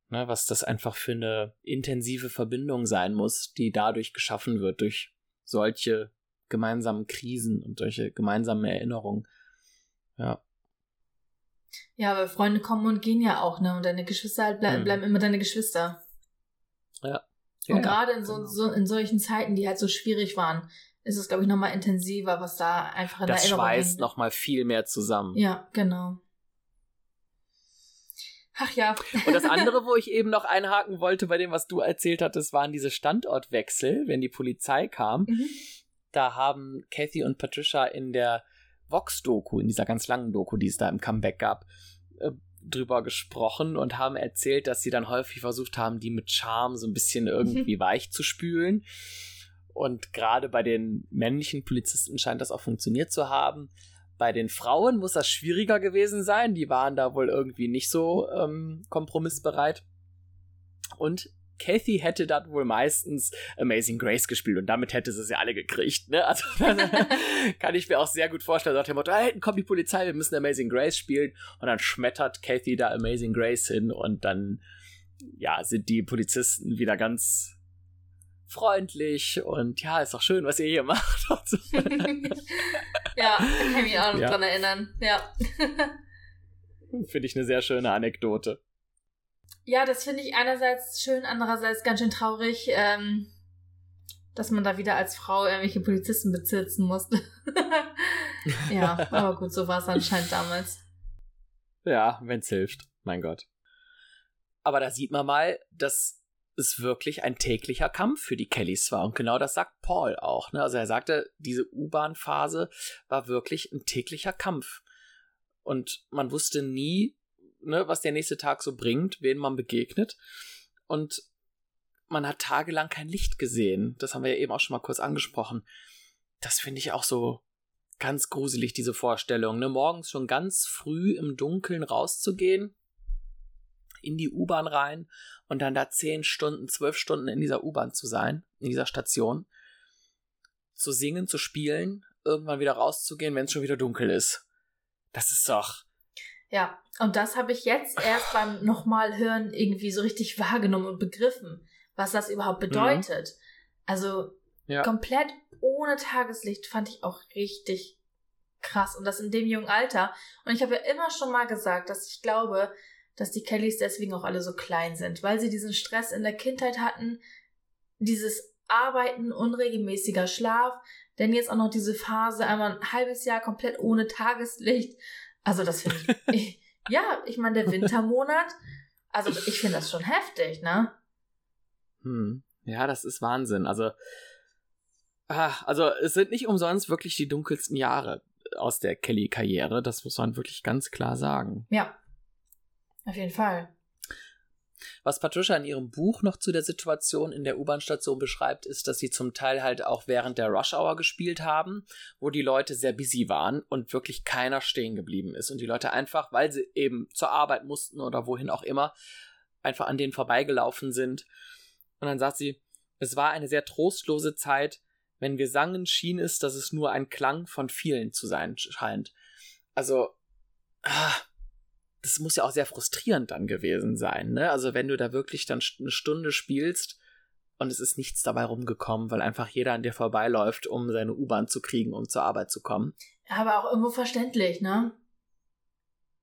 ne, was das einfach für eine intensive Verbindung sein muss, die dadurch geschaffen wird, durch solche gemeinsamen Krisen und solche gemeinsamen Erinnerungen. Ja. Ja, aber Freunde kommen und gehen ja auch, ne? Und deine Geschwister halt bleib, hm. bleiben immer deine Geschwister. Ja. ja und gerade in so, genau. so in solchen Zeiten, die halt so schwierig waren, ist es, glaube ich, nochmal intensiver, was da einfach in das der Erinnerung Das schweißt nochmal viel mehr zusammen. Ja, genau. Ach ja. Und das andere, (laughs) wo ich eben noch einhaken wollte bei dem, was du erzählt hattest, waren diese Standortwechsel, wenn die Polizei kam. Mhm. Da haben Kathy und Patricia in der Vox-Doku, in dieser ganz langen Doku, die es da im Comeback gab, äh, drüber gesprochen und haben erzählt, dass sie dann häufig versucht haben, die mit Charme so ein bisschen irgendwie mhm. weich zu spülen. Und gerade bei den männlichen Polizisten scheint das auch funktioniert zu haben. Bei den Frauen muss das schwieriger gewesen sein. Die waren da wohl irgendwie nicht so ähm, kompromissbereit. Und Kathy hätte dann wohl meistens Amazing Grace gespielt und damit hätte sie sie alle gekriegt. Ne? Also (laughs) kann ich mir auch sehr gut vorstellen, nach dem Motto, hey, kommt die Polizei, wir müssen Amazing Grace spielen und dann schmettert Kathy da Amazing Grace hin und dann ja, sind die Polizisten wieder ganz freundlich und ja, ist doch schön, was ihr hier (laughs) macht. So. (laughs) ja, kann ich mich auch noch ja. dran erinnern. Ja. (laughs) Finde ich eine sehr schöne Anekdote. Ja, das finde ich einerseits schön, andererseits ganz schön traurig, ähm, dass man da wieder als Frau irgendwelche Polizisten bezirzen musste. (laughs) ja, (laughs) aber gut, so war es anscheinend damals. Ja, wenn's hilft, mein Gott. Aber da sieht man mal, dass es wirklich ein täglicher Kampf für die Kellys war. Und genau das sagt Paul auch. Ne? Also er sagte, diese U-Bahn-Phase war wirklich ein täglicher Kampf. Und man wusste nie, ne, was der nächste Tag so bringt, wen man begegnet. Und man hat tagelang kein Licht gesehen. Das haben wir ja eben auch schon mal kurz angesprochen. Das finde ich auch so ganz gruselig, diese Vorstellung. Ne? Morgens schon ganz früh im Dunkeln rauszugehen in die U-Bahn rein und dann da zehn Stunden, zwölf Stunden in dieser U-Bahn zu sein, in dieser Station, zu singen, zu spielen, irgendwann wieder rauszugehen, wenn es schon wieder dunkel ist. Das ist doch. Ja, und das habe ich jetzt erst beim nochmal hören irgendwie so richtig wahrgenommen und begriffen, was das überhaupt mhm. bedeutet. Mhm. Also ja. komplett ohne Tageslicht fand ich auch richtig krass und das in dem jungen Alter. Und ich habe ja immer schon mal gesagt, dass ich glaube, dass die Kellys deswegen auch alle so klein sind, weil sie diesen Stress in der Kindheit hatten, dieses Arbeiten, unregelmäßiger Schlaf, denn jetzt auch noch diese Phase, einmal ein halbes Jahr komplett ohne Tageslicht. Also das finde (laughs) ich, ja, ich meine, der Wintermonat, also ich finde das schon heftig, ne? Hm. Ja, das ist Wahnsinn. Also, ah, also es sind nicht umsonst wirklich die dunkelsten Jahre aus der Kelly-Karriere. Das muss man wirklich ganz klar sagen. Ja, auf jeden Fall. Was Patricia in ihrem Buch noch zu der Situation in der U-Bahn-Station beschreibt, ist, dass sie zum Teil halt auch während der Rush-Hour gespielt haben, wo die Leute sehr busy waren und wirklich keiner stehen geblieben ist. Und die Leute einfach, weil sie eben zur Arbeit mussten oder wohin auch immer, einfach an denen vorbeigelaufen sind. Und dann sagt sie, es war eine sehr trostlose Zeit. Wenn wir sangen, schien es, dass es nur ein Klang von vielen zu sein scheint. Also, ah, das muss ja auch sehr frustrierend dann gewesen sein, ne? Also wenn du da wirklich dann eine Stunde spielst und es ist nichts dabei rumgekommen, weil einfach jeder an dir vorbeiläuft, um seine U-Bahn zu kriegen, um zur Arbeit zu kommen. Aber auch irgendwo verständlich, ne?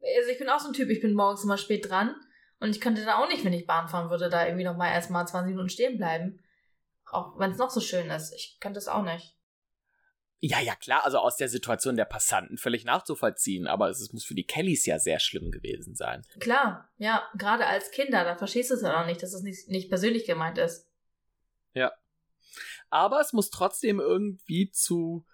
Also ich bin auch so ein Typ, ich bin morgens immer spät dran und ich könnte da auch nicht, wenn ich Bahn fahren würde, da irgendwie noch mal erstmal 20 Minuten stehen bleiben. Auch wenn es noch so schön ist. Ich könnte es auch nicht. Ja, ja, klar, also aus der Situation der Passanten völlig nachzuvollziehen, aber es, es muss für die Kellys ja sehr schlimm gewesen sein. Klar, ja, gerade als Kinder, da verstehst du es ja auch nicht, dass es nicht, nicht persönlich gemeint ist. Ja. Aber es muss trotzdem irgendwie zu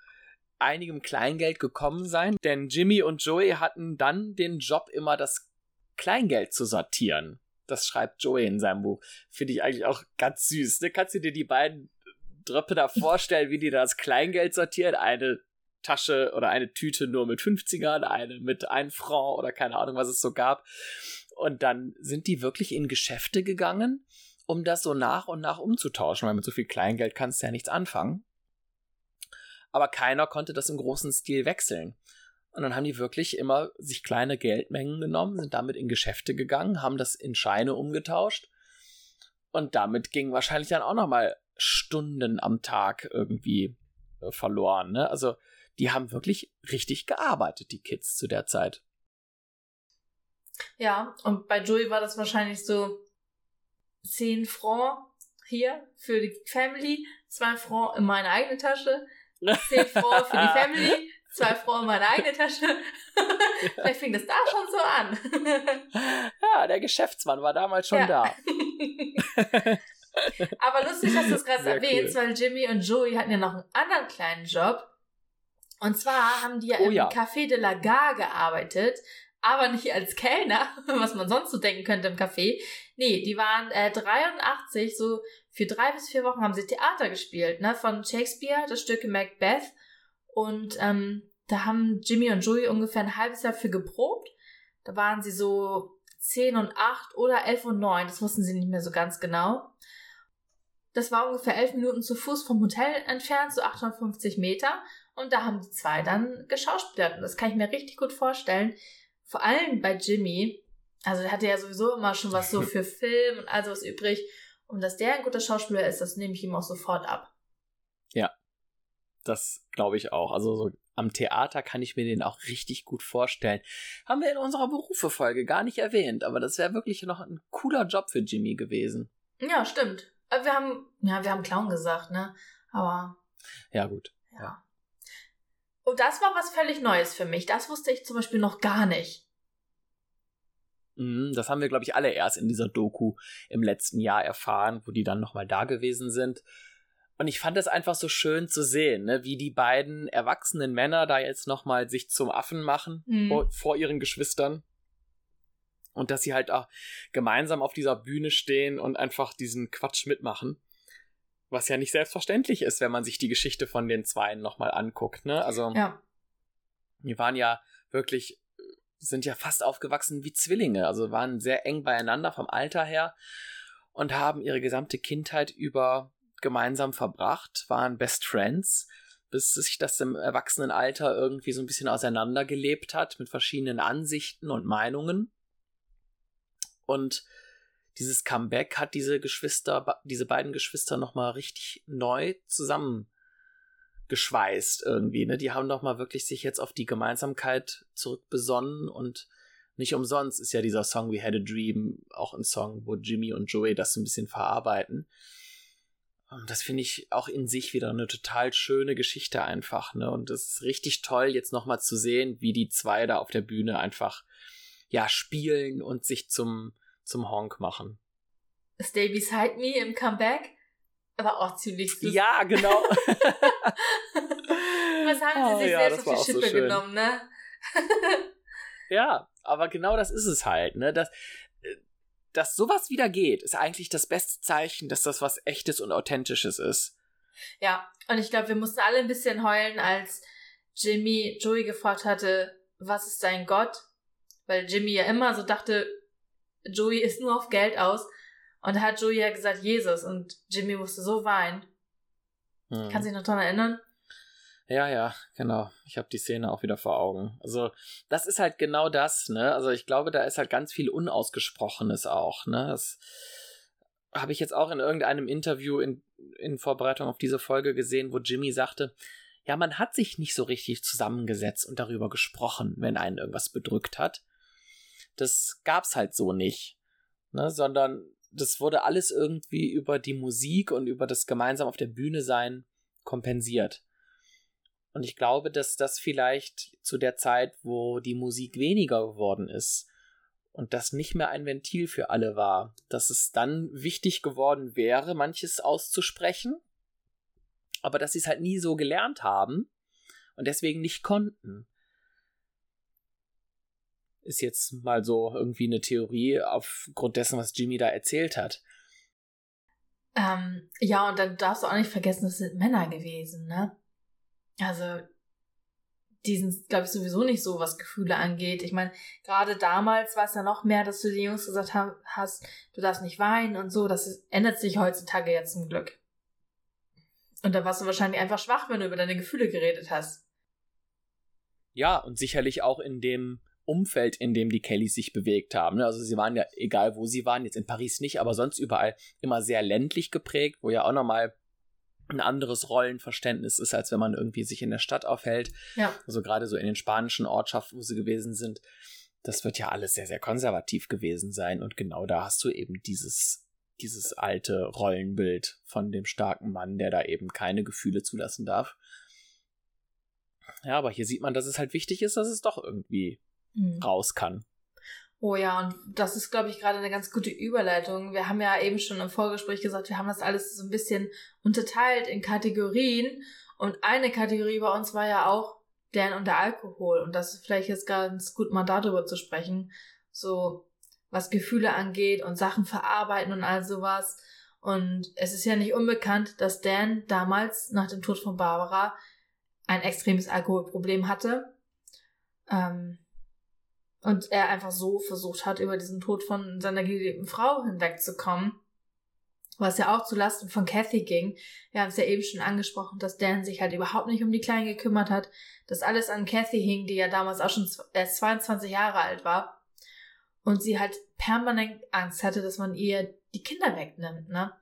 einigem Kleingeld gekommen sein, denn Jimmy und Joey hatten dann den Job, immer das Kleingeld zu sortieren. Das schreibt Joey in seinem Buch. Finde ich eigentlich auch ganz süß. Ne? Kannst du dir die beiden Dröppe da vorstellen, wie die das Kleingeld sortieren. Eine Tasche oder eine Tüte nur mit 50ern, eine mit 1 Franc oder keine Ahnung, was es so gab. Und dann sind die wirklich in Geschäfte gegangen, um das so nach und nach umzutauschen, weil mit so viel Kleingeld kannst du ja nichts anfangen. aber keiner konnte das im großen Stil wechseln. Und dann haben die wirklich immer sich kleine Geldmengen genommen, sind damit in Geschäfte gegangen, haben das in Scheine umgetauscht. Und damit gingen wahrscheinlich dann auch nochmal Stunden am Tag irgendwie äh, verloren. Ne? Also die haben wirklich richtig gearbeitet, die Kids zu der Zeit. Ja, und bei Joey war das wahrscheinlich so 10 Franc hier für die Family, 2 Franc in meine eigene Tasche, 10 Franc für die (laughs) Family, 2 Franc in meine eigene Tasche. (laughs) Vielleicht fing das da schon so an. ja, der Geschäftsmann war damals schon ja. da. (laughs) Aber lustig, dass du es gerade erwähnst, cool. weil Jimmy und Joey hatten ja noch einen anderen kleinen Job. Und zwar haben die ja oh, im ja. Café de la Gare gearbeitet, aber nicht als Kellner, (laughs) was man sonst so denken könnte im Café. Nee, die waren äh, 83, so für drei bis vier Wochen haben sie Theater gespielt, ne, von Shakespeare, das Stück Macbeth. Und ähm, da haben Jimmy und Joey ungefähr ein halbes Jahr für geprobt. Da waren sie so 10 und 8 oder 11 und 9, das wussten sie nicht mehr so ganz genau. Das war ungefähr 11 Minuten zu Fuß vom Hotel entfernt, so 850 Meter. Und da haben die zwei dann geschauspielert. Und das kann ich mir richtig gut vorstellen. Vor allem bei Jimmy. Also der hatte ja sowieso immer schon was so (laughs) für Film und all sowas übrig. Und dass der ein guter Schauspieler ist, das nehme ich ihm auch sofort ab. Ja, das glaube ich auch. Also so am Theater kann ich mir den auch richtig gut vorstellen. Haben wir in unserer Berufefolge gar nicht erwähnt, aber das wäre wirklich noch ein cooler Job für Jimmy gewesen. Ja, stimmt. Äh, wir haben, ja, wir haben Clown gesagt, ne? Aber. Ja, gut. Ja. Und das war was völlig Neues für mich. Das wusste ich zum Beispiel noch gar nicht. Mhm, das haben wir, glaube ich, alle erst in dieser Doku im letzten Jahr erfahren, wo die dann nochmal da gewesen sind. Und ich fand es einfach so schön zu sehen, ne, wie die beiden erwachsenen Männer da jetzt nochmal sich zum Affen machen mhm. vor, vor, ihren Geschwistern. Und dass sie halt auch gemeinsam auf dieser Bühne stehen und einfach diesen Quatsch mitmachen. Was ja nicht selbstverständlich ist, wenn man sich die Geschichte von den Zweien nochmal anguckt, ne? Also, ja. die waren ja wirklich, sind ja fast aufgewachsen wie Zwillinge, also waren sehr eng beieinander vom Alter her und haben ihre gesamte Kindheit über gemeinsam verbracht, waren Best Friends, bis sich das im Erwachsenenalter irgendwie so ein bisschen auseinandergelebt hat mit verschiedenen Ansichten und Meinungen. Und dieses Comeback hat diese Geschwister, diese beiden Geschwister nochmal richtig neu zusammengeschweißt irgendwie. Ne? Die haben nochmal wirklich sich jetzt auf die Gemeinsamkeit zurückbesonnen und nicht umsonst ist ja dieser Song We Had a Dream auch ein Song, wo Jimmy und Joey das ein bisschen verarbeiten. Und das finde ich auch in sich wieder eine total schöne Geschichte einfach, ne? Und es ist richtig toll, jetzt nochmal zu sehen, wie die zwei da auf der Bühne einfach ja, spielen und sich zum, zum Honk machen. Stay Beside Me im Comeback war auch ziemlich süß. Ja, genau. (laughs) Was haben sie oh, sich ja, selbst auf die Schippe so genommen, ne? (laughs) ja, aber genau das ist es halt, ne? Dass, dass sowas wieder geht, ist eigentlich das beste Zeichen, dass das was echtes und authentisches ist. Ja, und ich glaube, wir mussten alle ein bisschen heulen, als Jimmy Joey gefragt hatte, was ist dein Gott? Weil Jimmy ja immer so dachte, Joey ist nur auf Geld aus. Und da hat Joey ja gesagt, Jesus. Und Jimmy musste so weinen. Hm. Kannst du dich noch daran erinnern? Ja, ja, genau. Ich habe die Szene auch wieder vor Augen. Also, das ist halt genau das, ne? Also, ich glaube, da ist halt ganz viel Unausgesprochenes auch, ne? Das habe ich jetzt auch in irgendeinem Interview in, in Vorbereitung auf diese Folge gesehen, wo Jimmy sagte, ja, man hat sich nicht so richtig zusammengesetzt und darüber gesprochen, wenn einen irgendwas bedrückt hat das gab's halt so nicht. Ne, sondern das wurde alles irgendwie über die Musik und über das gemeinsam auf der Bühne sein kompensiert. Und ich glaube, dass das vielleicht zu der Zeit, wo die Musik weniger geworden ist und das nicht mehr ein Ventil für alle war, dass es dann wichtig geworden wäre, manches auszusprechen, aber dass sie es halt nie so gelernt haben und deswegen nicht konnten. Ist jetzt mal so irgendwie eine Theorie aufgrund dessen, was Jimmy da erzählt hat. Ähm, ja, und dann darfst du auch nicht vergessen, das sind Männer gewesen, ne? Also, die sind, glaube ich, sowieso nicht so, was Gefühle angeht. Ich meine, gerade damals war es ja noch mehr, dass du den Jungs gesagt hast, du darfst nicht weinen und so. Das ist, ändert sich heutzutage jetzt zum Glück. Und da warst du wahrscheinlich einfach schwach, wenn du über deine Gefühle geredet hast. Ja, und sicherlich auch in dem Umfeld, in dem die Kellys sich bewegt haben. Ne? Also sie waren ja, egal wo sie waren, jetzt in Paris nicht, aber sonst überall immer sehr ländlich geprägt, wo ja auch nochmal ein anderes Rollenverständnis ist, als wenn man irgendwie sich in der Stadt aufhält. Ja. Also gerade so in den spanischen Ortschaften, wo sie gewesen sind. Das wird ja alles sehr, sehr konservativ gewesen sein. Und genau da hast du eben dieses, dieses alte Rollenbild von dem starken Mann, der da eben keine Gefühle zulassen darf. Ja, aber hier sieht man, dass es halt wichtig ist, dass es doch irgendwie mhm. raus kann. Oh ja, und das ist, glaube ich, gerade eine ganz gute Überleitung. Wir haben ja eben schon im Vorgespräch gesagt, wir haben das alles so ein bisschen unterteilt in Kategorien. Und eine Kategorie bei uns war ja auch Dan und der Alkohol. Und das ist vielleicht jetzt ganz gut, mal darüber zu sprechen. So, was Gefühle angeht und Sachen verarbeiten und all sowas. Und es ist ja nicht unbekannt, dass Dan damals nach dem Tod von Barbara ein extremes Alkoholproblem hatte. Ähm, und er einfach so versucht hat, über diesen Tod von seiner geliebten Frau hinwegzukommen. Was ja auch zulasten von Kathy ging. Wir haben es ja eben schon angesprochen, dass Dan sich halt überhaupt nicht um die Kleinen gekümmert hat, dass alles an Kathy hing, die ja damals auch schon erst 22 Jahre alt war. Und sie halt permanent Angst hatte, dass man ihr die Kinder wegnimmt, ne?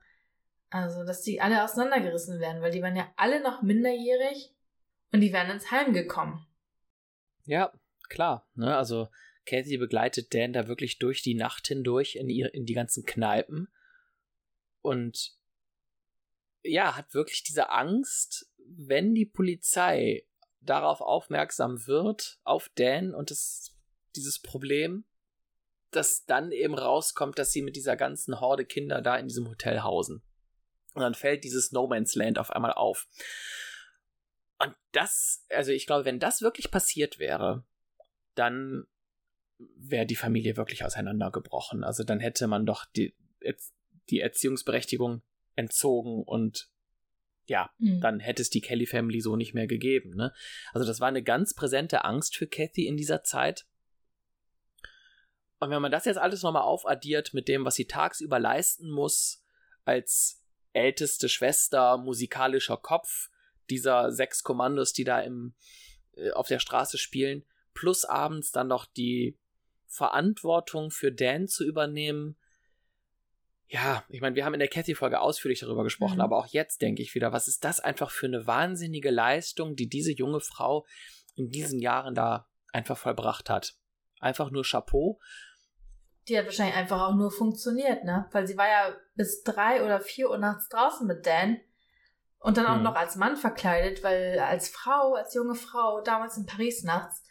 Also, dass die alle auseinandergerissen werden, weil die waren ja alle noch minderjährig und die wären ins Heim gekommen. Ja, klar. Ne? Also Kathy begleitet Dan da wirklich durch die Nacht hindurch in, ihr, in die ganzen Kneipen und ja, hat wirklich diese Angst, wenn die Polizei darauf aufmerksam wird, auf Dan und das, dieses Problem, dass dann eben rauskommt, dass sie mit dieser ganzen Horde Kinder da in diesem Hotel hausen. Und dann fällt dieses No Man's Land auf einmal auf. Und das, also ich glaube, wenn das wirklich passiert wäre, dann wäre die Familie wirklich auseinandergebrochen. Also dann hätte man doch die, die Erziehungsberechtigung entzogen und ja, mhm. dann hätte es die Kelly Family so nicht mehr gegeben. Ne? Also das war eine ganz präsente Angst für Kathy in dieser Zeit. Und wenn man das jetzt alles nochmal aufaddiert mit dem, was sie tagsüber leisten muss, als älteste Schwester, musikalischer Kopf dieser sechs Kommandos, die da im, äh, auf der Straße spielen, plus abends dann noch die Verantwortung für Dan zu übernehmen. Ja, ich meine, wir haben in der Cathy-Folge ausführlich darüber gesprochen, mhm. aber auch jetzt denke ich wieder, was ist das einfach für eine wahnsinnige Leistung, die diese junge Frau in diesen Jahren da einfach vollbracht hat. Einfach nur Chapeau. Die hat wahrscheinlich einfach auch nur funktioniert, ne? Weil sie war ja bis drei oder vier Uhr nachts draußen mit Dan und dann auch hm. noch als Mann verkleidet, weil als Frau, als junge Frau, damals in Paris nachts,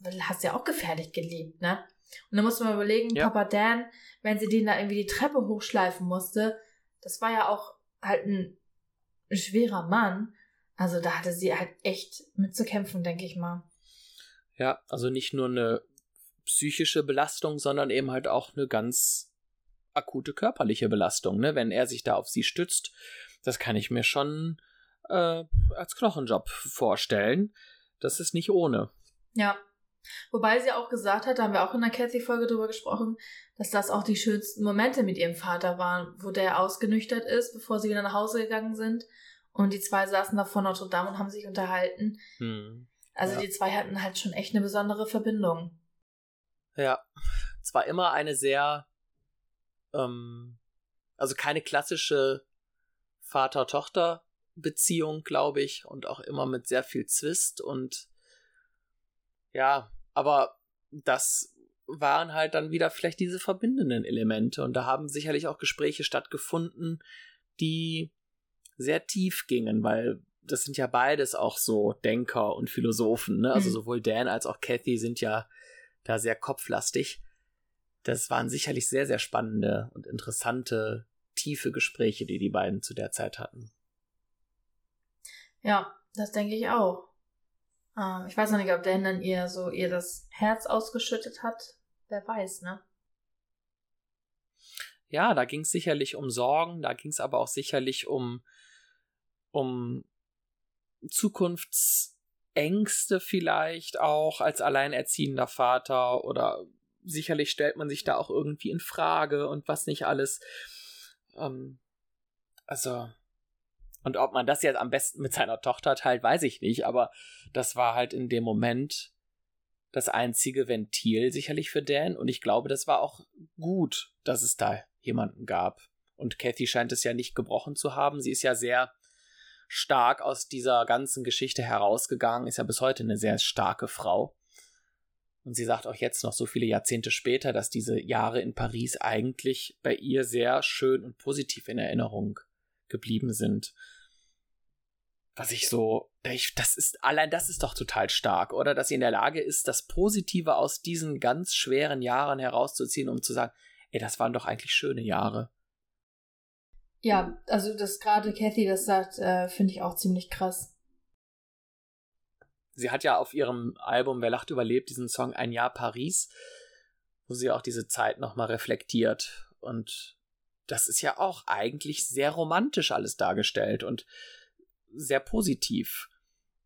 da hast du ja auch gefährlich gelebt, ne? Und dann musst du mal überlegen, ja. Papa Dan, wenn sie den da irgendwie die Treppe hochschleifen musste, das war ja auch halt ein, ein schwerer Mann. Also da hatte sie halt echt mitzukämpfen, denke ich mal. Ja, also nicht nur eine psychische Belastung, sondern eben halt auch eine ganz akute körperliche Belastung, ne? Wenn er sich da auf sie stützt, das kann ich mir schon äh, als Knochenjob vorstellen. Das ist nicht ohne. Ja. Wobei sie auch gesagt hat, da haben wir auch in der Cathy-Folge drüber gesprochen, dass das auch die schönsten Momente mit ihrem Vater waren, wo der ausgenüchtert ist, bevor sie wieder nach Hause gegangen sind. Und die zwei saßen da vor Notre Dame und haben sich unterhalten. Hm. Also ja. die zwei hatten halt schon echt eine besondere Verbindung. Ja. Zwar immer eine sehr, ähm, also keine klassische Vater-Tochter-Beziehung, glaube ich, und auch immer mit sehr viel Zwist und ja, aber das waren halt dann wieder vielleicht diese verbindenden Elemente und da haben sicherlich auch Gespräche stattgefunden, die sehr tief gingen, weil das sind ja beides auch so Denker und Philosophen, ne? Also mhm. sowohl Dan als auch Kathy sind ja da sehr kopflastig. Das waren sicherlich sehr, sehr spannende und interessante, tiefe Gespräche, die die beiden zu der Zeit hatten. Ja, das denke ich auch. Ähm, ich weiß noch nicht, ob Dan dann ihr so ihr das Herz ausgeschüttet hat. Wer weiß, ne? Ja, da ging es sicherlich um Sorgen, da ging es aber auch sicherlich um, um Zukunftsängste vielleicht auch als alleinerziehender Vater oder sicherlich stellt man sich da auch irgendwie in Frage und was nicht alles. Ähm, also Und ob man das jetzt am besten mit seiner Tochter teilt, weiß ich nicht, aber das war halt in dem Moment das einzige Ventil sicherlich für Dan und ich glaube, das war auch gut, dass es da jemanden gab. Und Kathy scheint es ja nicht gebrochen zu haben. Sie ist ja sehr stark aus dieser ganzen Geschichte herausgegangen, ist ja bis heute eine sehr starke Frau. Und sie sagt auch jetzt noch so viele Jahrzehnte später, dass diese Jahre in Paris eigentlich bei ihr sehr schön und positiv in Erinnerung geblieben sind was ich so, das ist, allein das ist doch total stark, oder? Dass sie in der Lage ist, das Positive aus diesen ganz schweren Jahren herauszuziehen, um zu sagen, ey, das waren doch eigentlich schöne Jahre. Ja, also, dass gerade Kathy das sagt, äh, finde ich auch ziemlich krass. Sie hat ja auf ihrem Album Wer lacht überlebt diesen Song Ein Jahr Paris, wo sie auch diese Zeit nochmal reflektiert. Und das ist ja auch eigentlich sehr romantisch alles dargestellt. Und sehr positiv.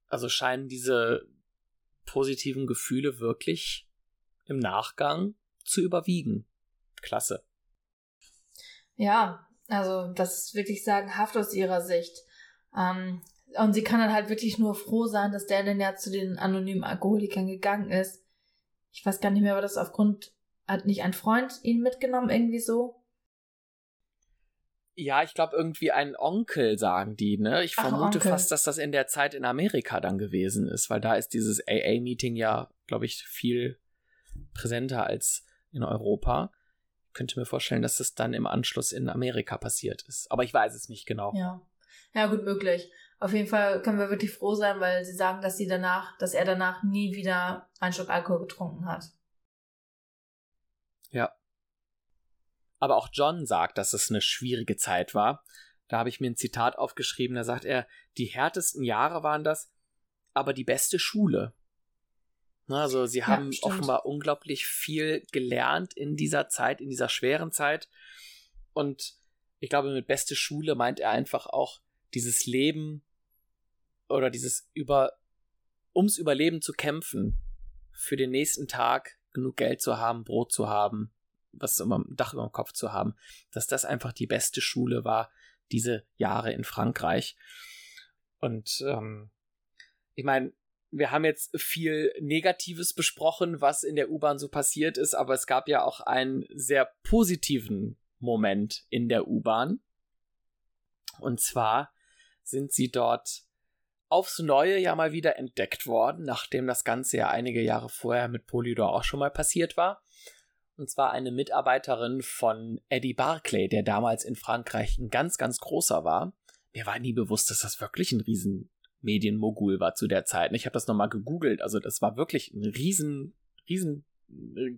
Also scheinen diese positiven Gefühle wirklich im Nachgang zu überwiegen. Klasse. Ja, also das ist wirklich sagenhaft aus ihrer Sicht. Ähm, und sie kann dann halt wirklich nur froh sein, dass der dann ja zu den anonymen Alkoholikern gegangen ist. Ich weiß gar nicht mehr, war das aufgrund, hat nicht ein Freund ihn mitgenommen, irgendwie so? Ja, ich glaube irgendwie ein Onkel, sagen die, ne? Ich Ach, vermute Onkel. fast, dass das in der Zeit in Amerika dann gewesen ist, weil da ist dieses AA-Meeting ja, glaube ich, viel präsenter als in Europa. Ich könnte mir vorstellen, dass es dann im Anschluss in Amerika passiert ist. Aber ich weiß es nicht genau. Ja. Ja, gut möglich. Auf jeden Fall können wir wirklich froh sein, weil sie sagen, dass sie danach, dass er danach nie wieder einen Schluck Alkohol getrunken hat. Ja. Aber auch John sagt, dass es eine schwierige Zeit war. Da habe ich mir ein Zitat aufgeschrieben, da sagt er, die härtesten Jahre waren das, aber die beste Schule. Also sie haben ja, offenbar unglaublich viel gelernt in dieser Zeit, in dieser schweren Zeit. Und ich glaube, mit beste Schule meint er einfach auch dieses Leben oder dieses über ums Überleben zu kämpfen, für den nächsten Tag genug Geld zu haben, Brot zu haben, was immer ein Dach über dem Kopf zu haben, dass das einfach die beste Schule war, diese Jahre in Frankreich. Und ähm, ich meine, wir haben jetzt viel Negatives besprochen, was in der U-Bahn so passiert ist, aber es gab ja auch einen sehr positiven Moment in der U-Bahn. Und zwar sind sie dort aufs Neue ja mal wieder entdeckt worden, nachdem das Ganze ja einige Jahre vorher mit Polydor auch schon mal passiert war und zwar eine Mitarbeiterin von Eddie Barclay, der damals in Frankreich ein ganz, ganz großer war. Mir war nie bewusst, dass das wirklich ein riesen Medienmogul war zu der Zeit. Ich habe das nochmal gegoogelt, also das war wirklich ein riesen, riesen,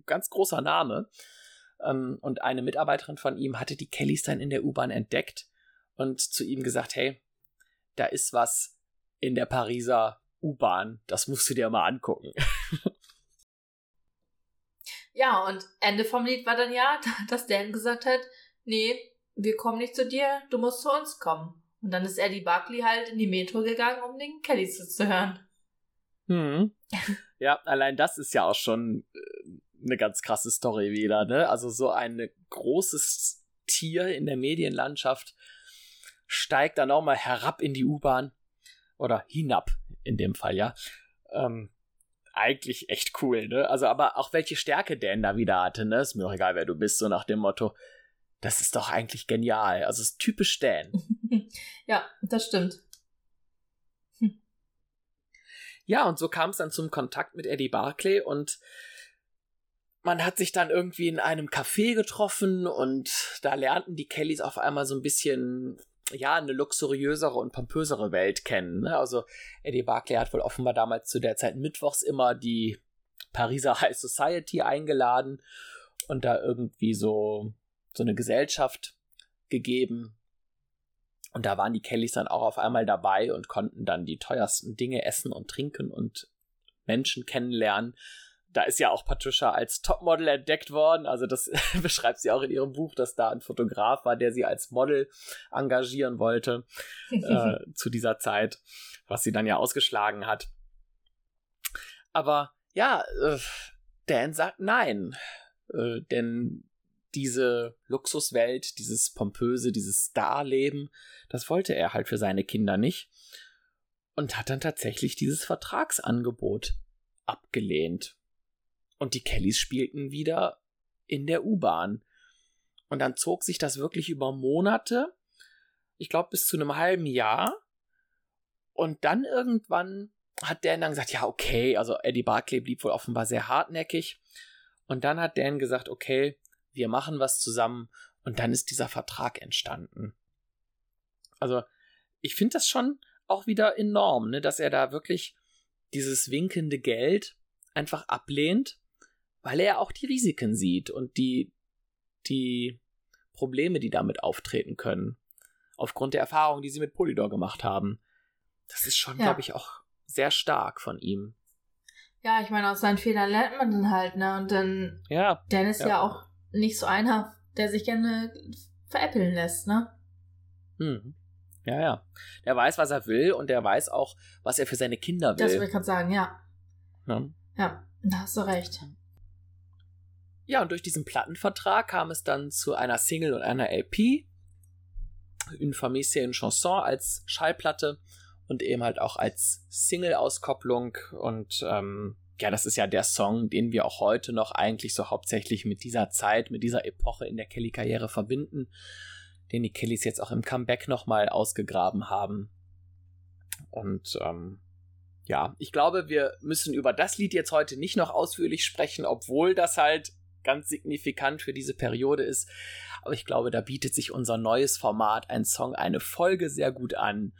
ganz großer Name. Ähm, und eine Mitarbeiterin von ihm hatte die Kellys dann in der U-Bahn entdeckt und zu ihm gesagt, hey, da ist was in der Pariser U-Bahn, das musst du dir mal angucken. (laughs) Ja, und Ende vom Lied war dann ja, (laughs) dass Dan gesagt hat, nee, wir kommen nicht zu dir, du musst zu uns kommen. Und dann ist Eddie Buckley halt in die Metro gegangen, um den Kellys zu hören. Hm. Ja, allein das ist ja auch schon äh, eine ganz krasse Story wieder, ne? Also so ein großes Tier in der Medienlandschaft steigt dann auch mal herab in die U-Bahn oder hinab in dem Fall, ja. Ähm, eigentlich echt cool, ne? Also, aber auch welche Stärke Dan da wieder hatte, ne? Ist mir auch egal, wer du bist, so nach dem Motto. Das ist doch eigentlich genial. Also, es ist typisch Dan. (laughs) ja, das stimmt. Hm. Ja, und so kam es dann zum Kontakt mit Eddie Barclay und man hat sich dann irgendwie in einem Café getroffen und da lernten die Kellys auf einmal so ein bisschen ja, eine luxuriösere und pompösere Welt kennen. Ne? Also Eddie Barclay hat wohl offenbar damals zu der Zeit mittwochs immer die Pariser (laughs) High Society eingeladen und da irgendwie so, so eine Gesellschaft gegeben. Und da waren die Kellys dann auch auf einmal dabei und konnten dann die teuersten Dinge essen und trinken und Menschen kennenlernen da ist ja auch Patricia als Topmodel entdeckt worden. Also das (laughs) beschreibt sie auch in ihrem Buch, dass da ein Fotograf war, der sie als Model engagieren wollte äh, (laughs) zu dieser Zeit, was sie dann ja ausgeschlagen hat. Aber ja, äh, Dan sagt nein, äh, denn diese Luxuswelt, dieses pompöse, dieses Starleben, das wollte er halt für seine Kinder nicht und hat dann tatsächlich dieses Vertragsangebot abgelehnt. Und die Kellys spielten wieder in der U-Bahn. Und dann zog sich das wirklich über Monate, ich glaube bis zu einem halben Jahr. Und dann irgendwann hat Dan dann gesagt, ja, okay, also Eddie Barclay blieb wohl offenbar sehr hartnäckig. Und dann hat Dan gesagt, okay, wir machen was zusammen. Und dann ist dieser Vertrag entstanden. Also, ich finde das schon auch wieder enorm, ne, dass er da wirklich dieses winkende Geld einfach ablehnt, weil er auch die Risiken sieht und die, die Probleme, die damit auftreten können. Aufgrund der Erfahrung, die sie mit Polydor gemacht haben. Das ist schon, ja. glaube ich, auch sehr stark von ihm. Ja, ich meine, aus seinen Fehlern lernt man dann halt, ne? Und dann. Ja. Dan ist ja. ja auch nicht so einer, der sich gerne veräppeln lässt, ne? Hm. Ja, ja. Der weiß, was er will und der weiß auch, was er für seine Kinder will. Das würde ich gerade sagen, ja. ja. Ja, da hast du recht. Ja, und durch diesen Plattenvertrag kam es dann zu einer Single und einer LP. Une famille c'est une chanson als Schallplatte und eben halt auch als Single-Auskopplung. Und ähm, ja, das ist ja der Song, den wir auch heute noch eigentlich so hauptsächlich mit dieser Zeit, mit dieser Epoche in der Kelly-Karriere verbinden den die Kellys jetzt auch im Comeback nochmal ausgegraben haben. Und ähm, ja, ich glaube, wir müssen über das Lied jetzt heute nicht noch ausführlich sprechen, obwohl das halt ganz signifikant für diese Periode ist. Aber ich glaube, da bietet sich unser neues Format, ein Song, eine Folge sehr gut an.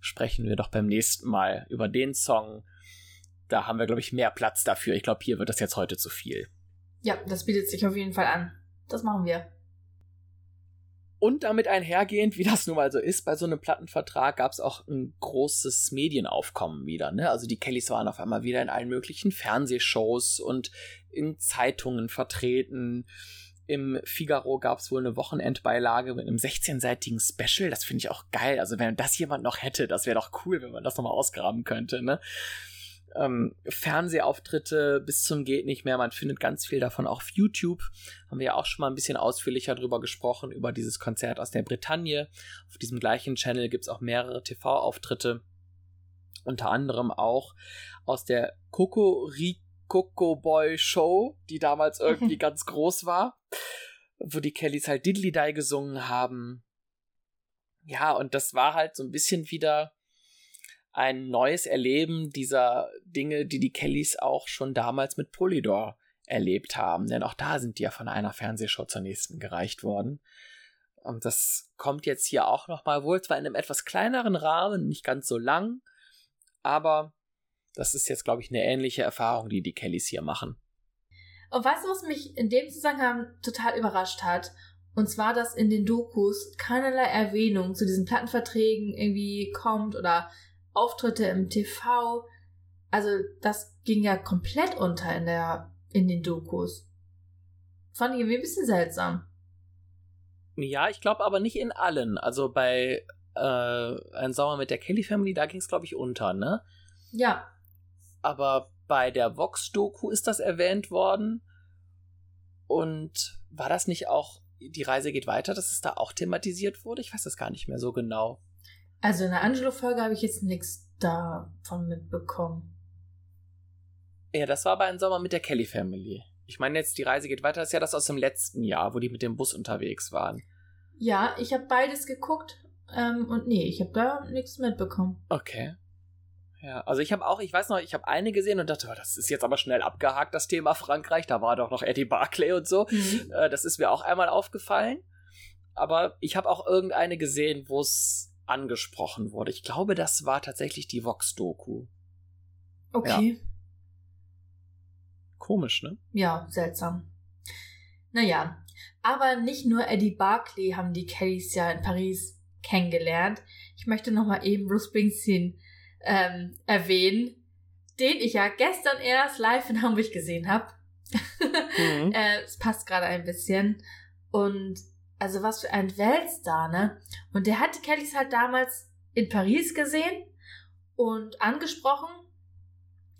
Sprechen wir doch beim nächsten Mal über den Song. Da haben wir, glaube ich, mehr Platz dafür. Ich glaube, hier wird das jetzt heute zu viel. Ja, das bietet sich auf jeden Fall an. Das machen wir. Und damit einhergehend, wie das nun mal so ist, bei so einem Plattenvertrag gab es auch ein großes Medienaufkommen wieder. Ne? Also die Kellys waren auf einmal wieder in allen möglichen Fernsehshows und in Zeitungen vertreten. Im Figaro gab es wohl eine Wochenendbeilage mit einem 16-seitigen Special. Das finde ich auch geil. Also wenn das jemand noch hätte, das wäre doch cool, wenn man das nochmal ausgraben könnte. Ne? Ähm, Fernsehauftritte bis zum geht nicht mehr. Man findet ganz viel davon auch auf YouTube. Haben wir ja auch schon mal ein bisschen ausführlicher drüber gesprochen, über dieses Konzert aus der Bretagne. Auf diesem gleichen Channel gibt es auch mehrere TV-Auftritte. Unter anderem auch aus der Coco Coco Boy Show, die damals (laughs) irgendwie ganz groß war, wo die Kellys halt Diddly Die gesungen haben. Ja, und das war halt so ein bisschen wieder ein neues Erleben dieser Dinge, die die Kellys auch schon damals mit Polydor erlebt haben. Denn auch da sind die ja von einer Fernsehshow zur nächsten gereicht worden. Und das kommt jetzt hier auch nochmal wohl zwar in einem etwas kleineren Rahmen, nicht ganz so lang, aber das ist jetzt, glaube ich, eine ähnliche Erfahrung, die die Kellys hier machen. Und weißt du, was mich in dem Zusammenhang total überrascht hat? Und zwar, dass in den Dokus keinerlei Erwähnung zu diesen Plattenverträgen irgendwie kommt oder Auftritte im TV. Also das ging ja komplett unter in der in den Dokus. Fand ich irgendwie ein bisschen seltsam. Ja, ich glaube aber nicht in allen. Also bei äh, Ein Sommer mit der Kelly Family, da ging es, glaube ich, unter, ne? Ja. Aber bei der Vox-Doku ist das erwähnt worden. Und war das nicht auch, die Reise geht weiter, dass es da auch thematisiert wurde? Ich weiß das gar nicht mehr so genau. Also in der Angelo-Folge habe ich jetzt nichts davon mitbekommen. Ja, das war aber ein Sommer mit der Kelly Family. Ich meine jetzt, die Reise geht weiter, das ist ja das aus dem letzten Jahr, wo die mit dem Bus unterwegs waren. Ja, ich habe beides geguckt ähm, und nee, ich habe da nichts mitbekommen. Okay. Ja, also ich habe auch, ich weiß noch, ich habe eine gesehen und dachte, oh, das ist jetzt aber schnell abgehakt, das Thema Frankreich. Da war doch noch Eddie Barclay und so. Mhm. Äh, das ist mir auch einmal aufgefallen. Aber ich habe auch irgendeine gesehen, wo es angesprochen wurde. Ich glaube, das war tatsächlich die Vox-Doku. Okay. Ja. Komisch, ne? Ja, seltsam. Naja, aber nicht nur Eddie Barclay haben die Kellys ja in Paris kennengelernt. Ich möchte nochmal eben Bruce Springsteen ähm, erwähnen, den ich ja gestern erst live in Hamburg gesehen habe. (laughs) Mhm. äh, es passt gerade ein bisschen. Und also was für ein Weltstar, ne? Und der hat die Kellys halt damals in Paris gesehen und angesprochen.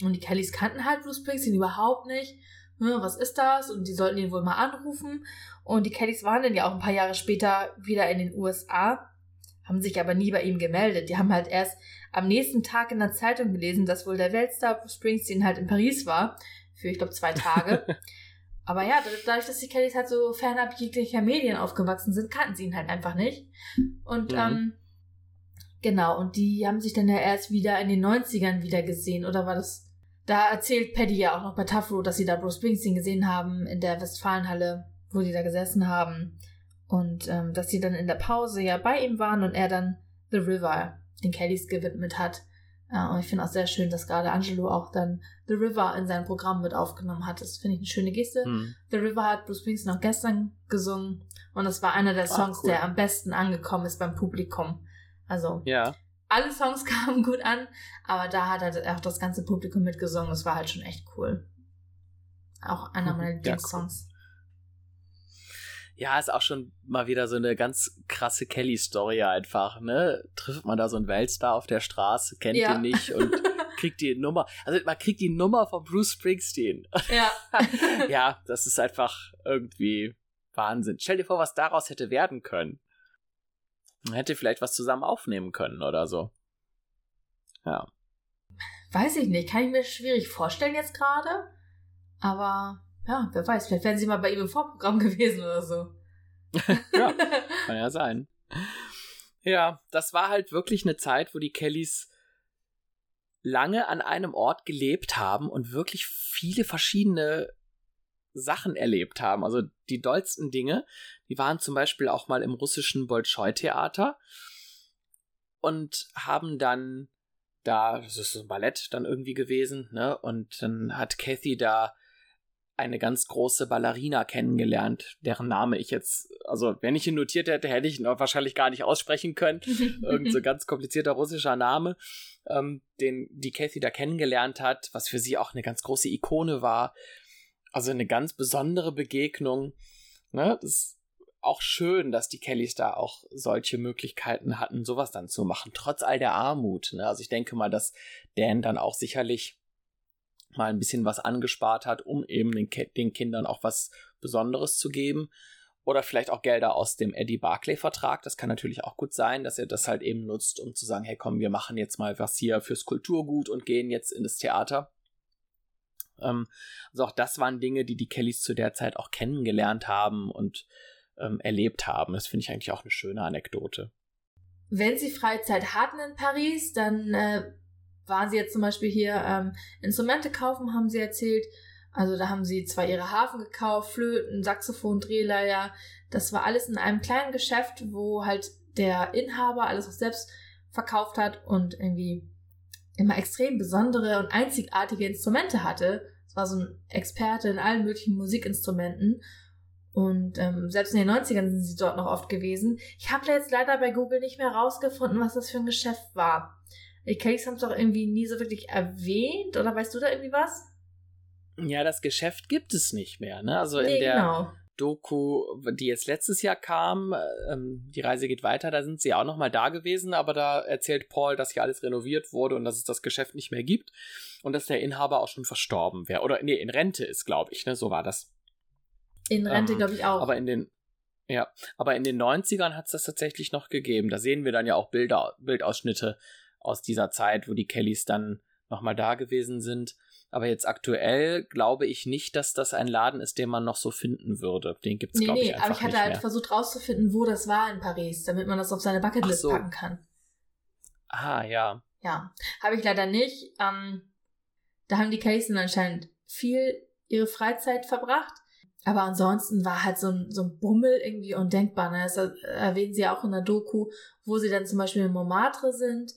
Und die Kellys kannten halt Bruce Springsteen überhaupt nicht. was ist das? Und die sollten ihn wohl mal anrufen. Und die Kellys waren dann ja auch ein paar Jahre später wieder in den USA, haben sich aber nie bei ihm gemeldet. Die haben halt erst am nächsten Tag in der Zeitung gelesen, dass wohl der Weltstar Springsteen halt in Paris war. Für, ich glaube, zwei Tage. (laughs) aber ja, dadurch, dass die Kellys halt so fernab jeglicher Medien aufgewachsen sind, kannten sie ihn halt einfach nicht. Und, mhm. ähm, genau, und die haben sich dann ja erst wieder in den 90ern wieder gesehen. Oder war das da erzählt Paddy ja auch noch bei Tafro, dass sie da Bruce Springsteen gesehen haben in der Westfalenhalle, wo die da gesessen haben. Und ähm, dass sie dann in der Pause ja bei ihm waren und er dann The River den Kellys gewidmet hat. Äh, und ich finde auch sehr schön, dass gerade Angelo auch dann The River in sein Programm mit aufgenommen hat. Das finde ich eine schöne Geste. Hm. The River hat Bruce Springsteen auch gestern gesungen und das war einer der Songs, Ach, cool. der am besten angekommen ist beim Publikum. Also ja alle Songs (laughs) kamen gut an, aber da hat halt auch das ganze Publikum mitgesungen. Das war halt schon echt cool. Auch einer meiner (laughs) Lieblingssongs. Ja, ist auch schon mal wieder so eine ganz krasse Kelly-Story einfach, ne? Trifft man da so einen Weltstar auf der Straße, kennt ja. ihn nicht und (laughs) kriegt die Nummer. Also man kriegt die Nummer von Bruce Springsteen. Ja. (laughs) ja, das ist einfach irgendwie Wahnsinn. Stell dir vor, was daraus hätte werden können. Man hätte vielleicht was zusammen aufnehmen können oder so. Ja. Weiß ich nicht, kann ich mir schwierig vorstellen jetzt gerade. Aber ja, wer weiß, vielleicht wären sie mal bei ihm im Vorprogramm (laughs) gewesen oder so. (laughs) ja, (laughs) kann ja sein. Ja, das war halt wirklich eine Zeit, wo die Kellys lange an einem Ort gelebt haben und wirklich viele verschiedene Sachen erlebt haben. Also die dollsten Dinge, die waren zum Beispiel auch mal im russischen Bolschoi-Theater und haben dann da, das ist so ein Ballett dann irgendwie gewesen, ne? Und dann hat Kathy da eine ganz große Ballerina kennengelernt, deren Name ich jetzt, also wenn ich ihn notiert hätte, hätte ich ihn wahrscheinlich gar nicht aussprechen können. (laughs) Irgend so ganz komplizierter russischer Name, ähm, den die Kathy da kennengelernt hat, was für sie auch eine ganz große Ikone war. Also eine ganz besondere Begegnung. Ne? Das ist auch schön, dass die Kellys da auch solche Möglichkeiten hatten, sowas dann zu machen, trotz all der Armut. Ne? Also ich denke mal, dass Dan dann auch sicherlich mal ein bisschen was angespart hat, um eben den, den Kindern auch was Besonderes zu geben. Oder vielleicht auch Gelder aus dem Eddie Barclay-Vertrag. Das kann natürlich auch gut sein, dass er das halt eben nutzt, um zu sagen, hey komm, wir machen jetzt mal was hier fürs Kulturgut und gehen jetzt in das Theater. Ähm, also auch das waren Dinge, die die Kellys zu der Zeit auch kennengelernt haben und ähm, erlebt haben. Das finde ich eigentlich auch eine schöne Anekdote. Wenn sie Freizeit hatten in Paris, dann äh, waren sie jetzt zum Beispiel hier ähm, Instrumente kaufen, haben sie erzählt. Also da haben sie zwar ihre Hafen gekauft, Flöten, Saxophon, Drehleier. Das war alles in einem kleinen Geschäft, wo halt der Inhaber alles auch selbst verkauft hat und irgendwie immer extrem besondere und einzigartige Instrumente hatte. Es war so ein Experte in allen möglichen Musikinstrumenten. Und ähm, selbst in den 90ern sind sie dort noch oft gewesen. Ich habe da jetzt leider bei Google nicht mehr rausgefunden, was das für ein Geschäft war. Die Cakes haben es doch irgendwie nie so wirklich erwähnt, oder weißt du da irgendwie was? Ja, das Geschäft gibt es nicht mehr, ne? Also nee, in der genau. Doku, die jetzt letztes Jahr kam, ähm, die Reise geht weiter, da sind sie auch noch mal da gewesen, aber da erzählt Paul, dass hier alles renoviert wurde und dass es das Geschäft nicht mehr gibt und dass der Inhaber auch schon verstorben wäre oder nee, in Rente ist, glaube ich, ne, so war das. In Rente, ähm, glaube ich auch. Aber in den ja, aber in den 90ern hat es das tatsächlich noch gegeben. Da sehen wir dann ja auch Bilder, Bildausschnitte aus dieser Zeit, wo die Kellys dann noch mal da gewesen sind. Aber jetzt aktuell glaube ich nicht, dass das ein Laden ist, den man noch so finden würde. Den gibt es, nee, glaube nee, ich, einfach aber ich hatte halt mehr. versucht rauszufinden, wo das war in Paris, damit man das auf seine Bucketlist so. packen kann. Ah, ja. Ja, habe ich leider nicht. Ähm, da haben die Casen anscheinend viel ihre Freizeit verbracht. Aber ansonsten war halt so ein, so ein Bummel irgendwie undenkbar. Ne? Das erwähnen sie ja auch in der Doku, wo sie dann zum Beispiel in Montmartre sind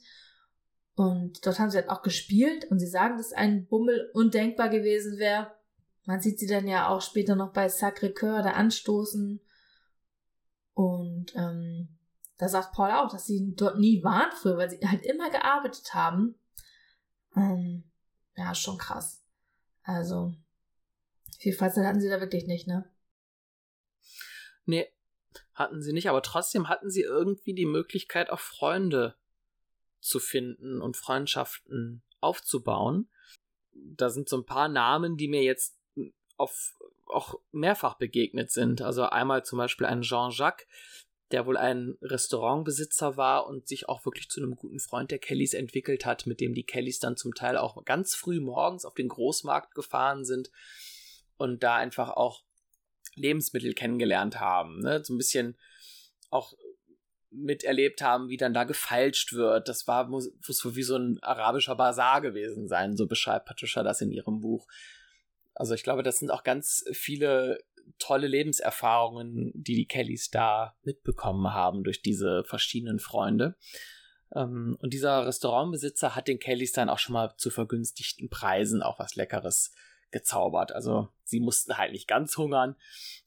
und dort haben sie halt auch gespielt und sie sagen, dass ein Bummel undenkbar gewesen wäre. Man sieht sie dann ja auch später noch bei Sacré-Cœur da anstoßen. Und ähm, da sagt Paul auch, dass sie dort nie waren früher, weil sie halt immer gearbeitet haben. Ähm, ja, schon krass. Also, viel Freizeit hatten sie da wirklich nicht, ne? Nee, hatten sie nicht, aber trotzdem hatten sie irgendwie die Möglichkeit, auch Freunde zu finden und Freundschaften aufzubauen. Da sind so ein paar Namen, die mir jetzt auf auch mehrfach begegnet sind. Also einmal zum Beispiel ein Jean-Jacques, der wohl ein Restaurantbesitzer war und sich auch wirklich zu einem guten Freund der Kellys entwickelt hat, mit dem die Kellys dann zum Teil auch ganz früh morgens auf den Großmarkt gefahren sind und da einfach auch Lebensmittel kennengelernt haben. Ne? So ein bisschen auch miterlebt haben, wie dann da gefeilscht wird. Das war muss, muss wie so ein arabischer Bazar gewesen sein, so beschreibt Patricia das in ihrem Buch. Also ich glaube, das sind auch ganz viele tolle Lebenserfahrungen, die die Kellys da mitbekommen haben durch diese verschiedenen Freunde. Ähm, und dieser Restaurantbesitzer hat den Kellys dann auch schon mal zu vergünstigten Preisen auch was Leckeres gezaubert. Also sie mussten halt nicht ganz hungern.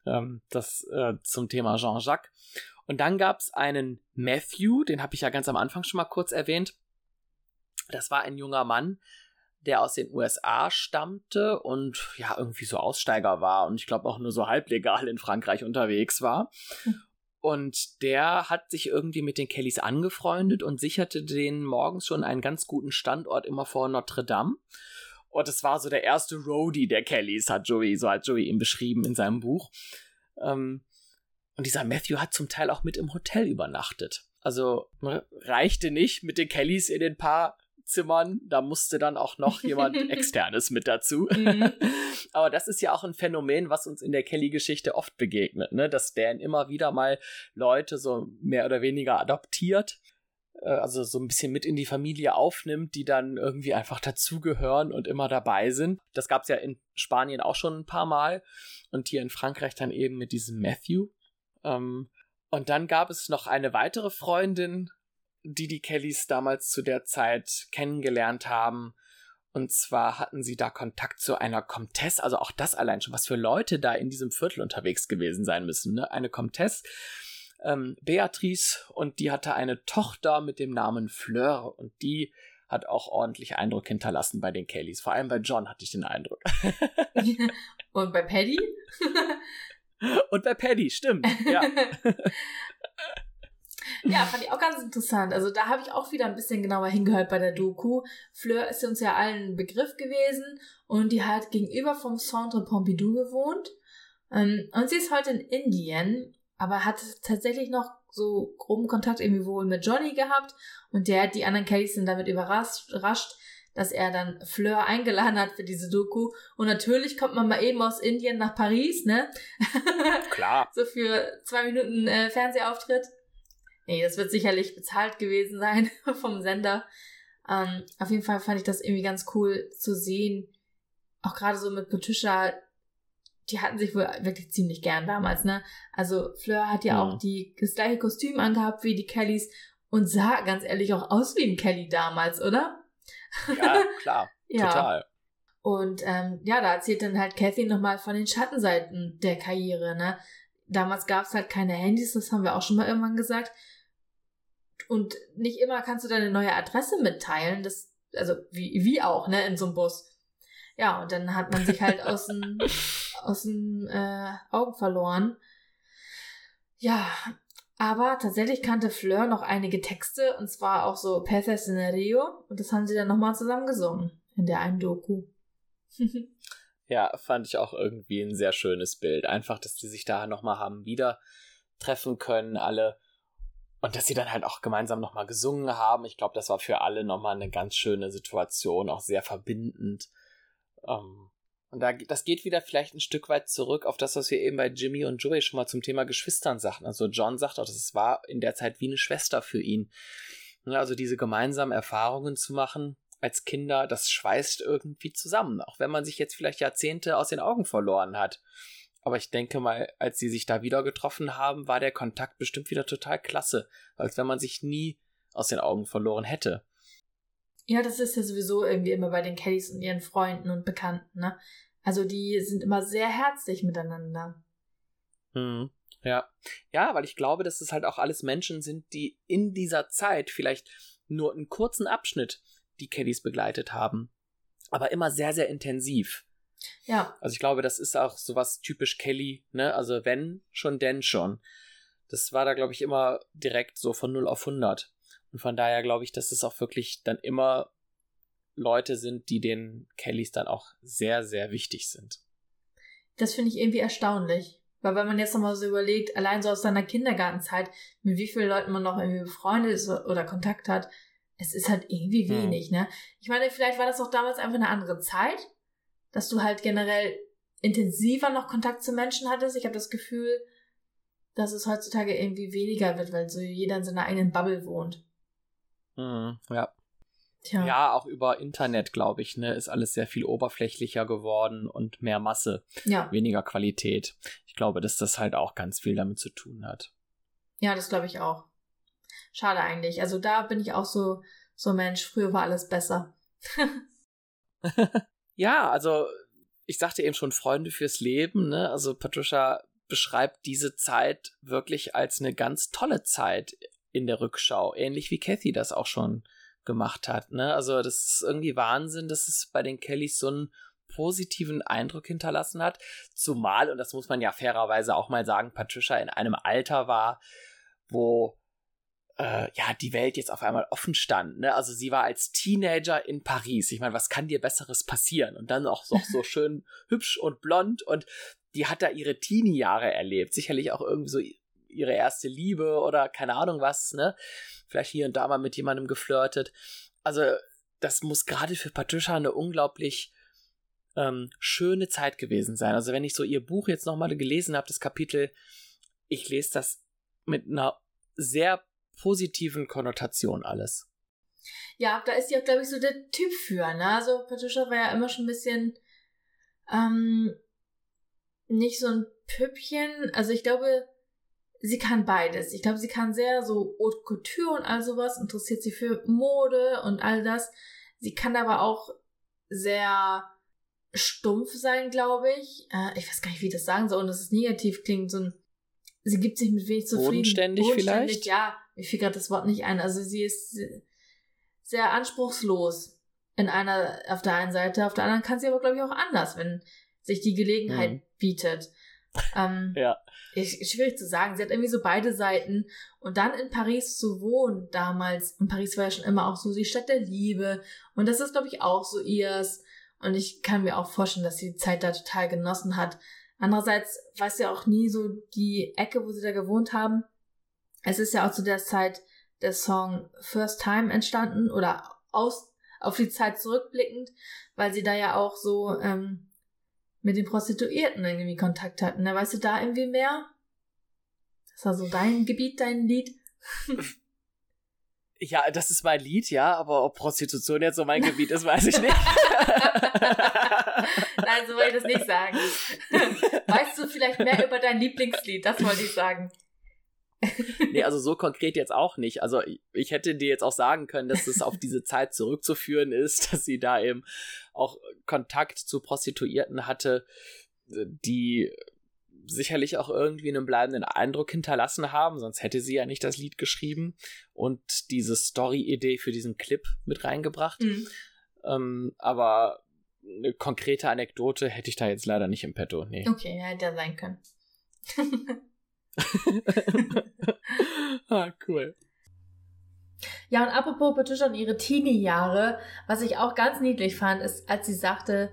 Ähm, das äh, zum Thema Jean-Jacques. Und dann gab es einen Matthew, den habe ich ja ganz am Anfang schon mal kurz erwähnt. Das war ein junger Mann, der aus den USA stammte und ja irgendwie so Aussteiger war und ich glaube auch nur so halblegal in Frankreich unterwegs war. Und der hat sich irgendwie mit den Kellys angefreundet und sicherte denen morgens schon einen ganz guten Standort immer vor Notre Dame. Und es war so der erste Roadie der Kellys, hat Joey, so hat Joey ihn beschrieben in seinem Buch. Ähm, und dieser Matthew hat zum Teil auch mit im Hotel übernachtet. Also reichte nicht mit den Kellys in den paar Zimmern, da musste dann auch noch jemand (laughs) externes mit dazu. Mhm. (laughs) Aber das ist ja auch ein Phänomen, was uns in der Kelly-Geschichte oft begegnet, ne? dass Dan immer wieder mal Leute so mehr oder weniger adoptiert, äh, also so ein bisschen mit in die Familie aufnimmt, die dann irgendwie einfach dazugehören und immer dabei sind. Das gab es ja in Spanien auch schon ein paar Mal und hier in Frankreich dann eben mit diesem Matthew. Ähm, und dann gab es noch eine weitere Freundin, die die Kellys damals zu der Zeit kennengelernt haben. Und zwar hatten sie da Kontakt zu einer Comtesse, also auch das allein schon, was für Leute da in diesem Viertel unterwegs gewesen sein müssen. Ne? Eine Comtesse, ähm, Beatrice, und die hatte eine Tochter mit dem Namen Fleur und die hat auch ordentlich Eindruck hinterlassen bei den Kellys. Vor allem bei John hatte ich den Eindruck. (laughs) und bei Paddy? (laughs) und bei Paddy, stimmt, ja. (laughs) Ja, fand ich auch ganz interessant. Also da habe ich auch wieder ein bisschen genauer hingehört bei der Doku. Fleur ist uns ja allen ein Begriff gewesen und die hat gegenüber vom Centre Pompidou gewohnt. Ähm, und sie ist heute in Indien, aber hat tatsächlich noch so groben Kontakt irgendwie wohl mit Johnny gehabt und der hat die anderen Kellys sind damit überrascht, dass er dann Fleur eingeladen hat für diese Doku. Und natürlich kommt man mal eben aus Indien nach Paris, ne? (laughs) Klar. so für zwei Minuten äh, Fernsehauftritt. Nee, das wird sicherlich bezahlt gewesen sein (laughs) vom Sender. Ähm, auf jeden Fall fand ich das irgendwie ganz cool zu sehen. Auch gerade so mit Patricia, die hatten sich wohl wirklich ziemlich gern damals, ne? Also Fleur hat ja, ja. auch die, das gleiche Kostüm angehabt wie die Kellys und sah ganz ehrlich auch aus wie ein Kelly damals, oder? Ja, (laughs) klar. ja. Total. Und ähm, ja, da erzählt dann halt Kathy nochmal von den Schattenseiten der Karriere, ne? Damals gab es halt keine Handys, das haben wir auch schon mal irgendwann gesagt. Und nicht immer kannst du deine neue Adresse mitteilen. Das, also wie, wie auch, ne, in so einem Bus. Ja, und dann hat man sich halt aus den, (laughs) aus den äh, Augen verloren. Ja, aber tatsächlich kannte Fleur noch einige Texte, und zwar auch so Peces in Rio, und das haben sie dann nochmal zusammen gesungen in der einen Doku. (laughs) ja, fand ich auch irgendwie ein sehr schönes Bild. Einfach, dass die sich da nochmal haben wieder treffen können, alle und dass sie dann halt auch gemeinsam nochmal gesungen haben. Ich glaube, das war für alle nochmal eine ganz schöne Situation, auch sehr verbindend. Ähm, und da, das geht wieder vielleicht ein Stück weit zurück auf das, was wir eben bei Jimmy und Joey schon mal zum Thema Geschwistern sagten. Also John sagt auch, das war in der Zeit wie eine Schwester für ihn. Also diese gemeinsamen Erfahrungen zu machen als Kinder, das schweißt irgendwie zusammen, auch wenn man sich jetzt vielleicht Jahrzehnte aus den Augen verloren hat. Aber ich denke mal, als sie sich da wieder getroffen haben, war der Kontakt bestimmt wieder total klasse, als wenn man sich nie aus den Augen verloren hätte. Ja, das ist ja sowieso irgendwie immer bei den Kellys und ihren Freunden und Bekannten, ne? Also die sind immer sehr herzlich miteinander. Hm, ja. Ja, weil ich glaube, dass es halt auch alles Menschen sind, die in dieser Zeit vielleicht nur einen kurzen Abschnitt die Kellys begleitet haben, aber immer sehr, sehr intensiv. Ja. Also ich glaube, das ist auch sowas typisch Kelly, ne? Also wenn schon, denn schon. Das war da, glaube ich, immer direkt so von 0 auf 100. Und von daher glaube ich, dass es auch wirklich dann immer Leute sind, die den Kellys dann auch sehr, sehr wichtig sind. Das finde ich irgendwie erstaunlich. Weil wenn man jetzt nochmal so überlegt, allein so aus seiner Kindergartenzeit, mit wie vielen Leuten man noch irgendwie befreundet ist oder Kontakt hat, es ist halt irgendwie hm. wenig, hm. ne? Ich meine, vielleicht war das auch damals einfach eine andere Zeit, dass du halt generell intensiver noch Kontakt zu Menschen hattest. Ich habe das Gefühl, dass es heutzutage irgendwie weniger wird, weil so jeder in seiner eigenen Bubble wohnt. Mhm, ja. Tja. Ja, auch über Internet, glaube ich, ne, ist alles sehr viel oberflächlicher geworden und mehr Masse, ja. weniger Qualität. Ich glaube, dass das halt auch ganz viel damit zu tun hat. Ja, das glaube ich auch. Schade eigentlich. Also da bin ich auch so, so Mensch, früher war alles besser. (laughs) (laughs) ja, also ich sagte eben schon Freunde fürs Leben, ne? Also Patricia beschreibt diese Zeit wirklich als eine ganz tolle Zeit in der Rückschau, ähnlich wie Kathy das auch schon gemacht hat. Ne? Also das ist irgendwie Wahnsinn, dass es bei den Kellys so einen positiven Eindruck hinterlassen hat. Zumal, und das muss man ja fairerweise auch mal sagen, Patricia in einem Alter war, wo äh, ja die Welt jetzt auf einmal offen stand. Ne? Also sie war als Teenager in Paris. Ich meine, was kann dir Besseres passieren? Und dann auch noch so (laughs) schön hübsch und blond und die hat da ihre Teenie-Jahre erlebt. Sicherlich auch irgendwie so ihre erste Liebe oder keine Ahnung was, ne? Vielleicht hier und da mal mit jemandem geflirtet. Also, das muss gerade für Patricia eine unglaublich ähm, schöne Zeit gewesen sein. Also, wenn ich so ihr Buch jetzt nochmal gelesen habe, das Kapitel, ich lese das mit einer sehr positiven Konnotation alles. Ja, da ist sie auch, glaube ich, so der Typ für, ne? Also, Patricia war ja immer schon ein bisschen, ähm, nicht so ein Püppchen. Also ich glaube, sie kann beides. Ich glaube, sie kann sehr so Haute Couture und all sowas, interessiert sie für Mode und all das. Sie kann aber auch sehr stumpf sein, glaube ich. Äh, ich weiß gar nicht, wie ich das sagen soll, und dass es negativ klingt. So ein, sie gibt sich mit wenig zufrieden. Bodenständig, Bodenständig vielleicht? Ja, mir fiel gerade das Wort nicht ein. Also sie ist sehr anspruchslos in einer, auf der einen Seite. Auf der anderen kann sie aber, glaube ich, auch anders, wenn sich die Gelegenheit mhm. bietet. Ähm, (laughs) ja. Ist schwierig zu sagen. Sie hat irgendwie so beide Seiten. Und dann in Paris zu wohnen damals, und Paris war ja schon immer auch so die Stadt der Liebe. Und das ist, glaube ich, auch so ihrs. Und ich kann mir auch vorstellen, dass sie die Zeit da total genossen hat. Andererseits weiß ja auch nie so die Ecke, wo sie da gewohnt haben. Es ist ja auch zu der Zeit der Song First Time entstanden oder aus auf die Zeit zurückblickend, weil sie da ja auch so ähm, mit den Prostituierten irgendwie Kontakt hatten. Da weißt du da irgendwie mehr? Das war so dein Gebiet, dein Lied? (laughs) Ja, das ist mein Lied, ja, aber ob Prostitution jetzt so mein Gebiet ist, weiß ich nicht. (laughs) Nein, so wollte ich das nicht sagen. (laughs) Weißt du vielleicht mehr über dein Lieblingslied? Das wollte ich sagen. nee, also so konkret jetzt auch nicht. Also ich hätte dir jetzt auch sagen können, dass es auf diese Zeit zurückzuführen ist, dass sie da eben auch Kontakt zu Prostituierten hatte, die sicherlich auch irgendwie einen bleibenden Eindruck hinterlassen haben, sonst hätte sie ja nicht das Lied geschrieben und diese Story-Idee für diesen Clip mit reingebracht. Mhm. Ähm, aber eine konkrete Anekdote hätte ich da jetzt leider nicht im Petto. Nee. Okay, ja, hätte ja sein können. (laughs) (laughs) ah, cool. Ja, und apropos Patricia und ihre Teenie-Jahre, was ich auch ganz niedlich fand, ist, als sie sagte,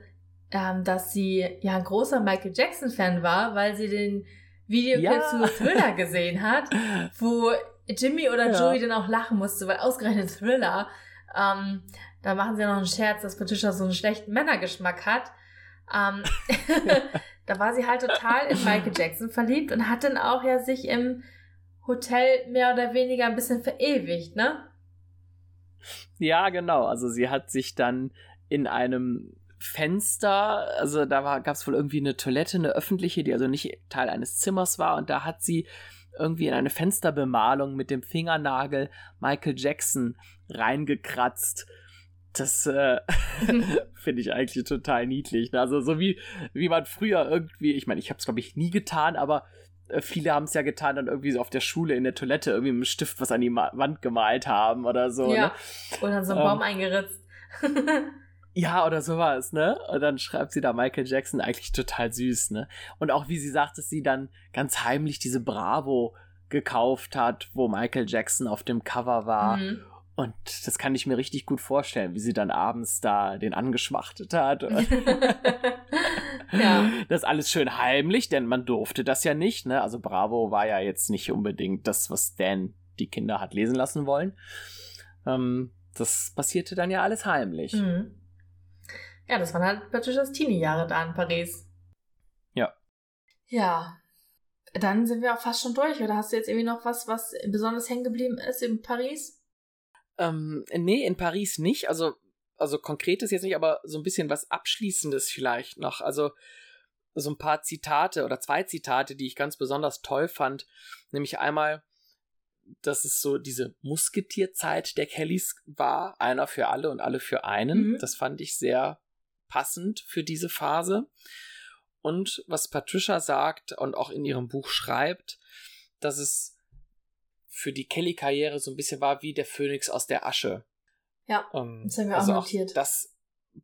ähm, dass sie ja ein großer Michael Jackson-Fan war, weil sie den Videoclip ja. zu Thriller gesehen hat, (laughs) wo Jimmy oder ja. Joey dann auch lachen musste, weil ausgerechnet Thriller, ähm, da machen sie ja noch einen Scherz, dass Patricia so einen schlechten Männergeschmack hat. Ähm, (laughs) (laughs) da war sie halt total in Michael Jackson verliebt und hat dann auch ja sich im Hotel mehr oder weniger ein bisschen verewigt, ne? Ja, genau. Also sie hat sich dann in einem Fenster, also da gab es wohl irgendwie eine Toilette, eine öffentliche, die also nicht Teil eines Zimmers war, und da hat sie irgendwie in eine Fensterbemalung mit dem Fingernagel Michael Jackson reingekratzt das äh, (laughs) (laughs) finde ich eigentlich total niedlich. Ne? Also so wie, wie man früher irgendwie, ich meine, ich habe es glaube ich nie getan, aber viele haben es ja getan, dann irgendwie so auf der Schule in der Toilette irgendwie mit einem Stift was an die Ma Wand gemalt haben oder so. Ja. Ne? Oder so einen Baum ähm, eingeritzt. (laughs) ja, oder sowas, ne? Und dann schreibt sie da Michael Jackson eigentlich total süß, ne? Und auch wie sie sagt, dass sie dann ganz heimlich diese Bravo gekauft hat, wo Michael Jackson auf dem Cover war. Mhm. Und das kann ich mir richtig gut vorstellen, wie sie dann abends da den angeschmachtet hat. (laughs) Ja. Das alles schön heimlich, denn man durfte das ja nicht. Ne? Also Bravo war ja jetzt nicht unbedingt das, was Dan die Kinder hat lesen lassen wollen. Ähm, das passierte dann ja alles heimlich. Mhm. Ja, das waren halt Patricias Teenie-Jahre da in Paris. Ja. Ja. Dann sind wir auch fast schon durch. Oder hast du jetzt irgendwie noch was, was besonders hängen geblieben ist in Paris? Ähm, nee, in Paris nicht. Also, also konkretes jetzt nicht, aber so ein bisschen was Abschließendes vielleicht noch. Also so ein paar Zitate oder zwei Zitate, die ich ganz besonders toll fand. Nämlich einmal, dass es so diese Musketierzeit der Kellys war. Einer für alle und alle für einen. Mhm. Das fand ich sehr passend für diese Phase. Und was Patricia sagt und auch in ihrem Buch schreibt, dass es für die Kelly-Karriere so ein bisschen war wie der Phönix aus der Asche. Ja, ähm, das haben wir also auch notiert. Auch das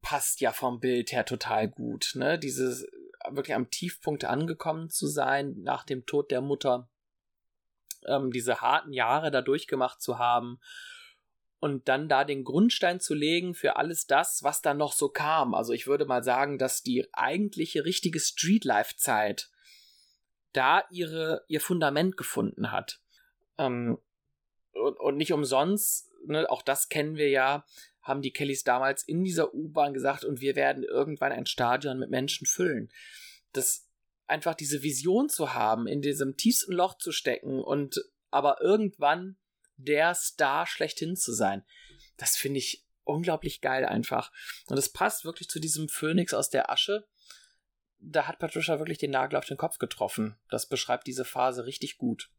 passt ja vom Bild her total gut, ne? Dieses wirklich am Tiefpunkt angekommen zu sein nach dem Tod der Mutter, ähm, diese harten Jahre da durchgemacht zu haben und dann da den Grundstein zu legen für alles das, was da noch so kam. Also ich würde mal sagen, dass die eigentliche richtige Streetlife-Zeit da ihre, ihr Fundament gefunden hat. Ähm, und, und, nicht umsonst, ne, auch das kennen wir ja, haben die Kellys damals in dieser U-Bahn gesagt, und wir werden irgendwann ein Stadion mit Menschen füllen. Das einfach diese Vision zu haben, in diesem tiefsten Loch zu stecken und aber irgendwann der Star schlechthin zu sein. Das finde ich unglaublich geil einfach. Und es passt wirklich zu diesem Phönix aus der Asche. Da hat Patricia wirklich den Nagel auf den Kopf getroffen. Das beschreibt diese Phase richtig gut.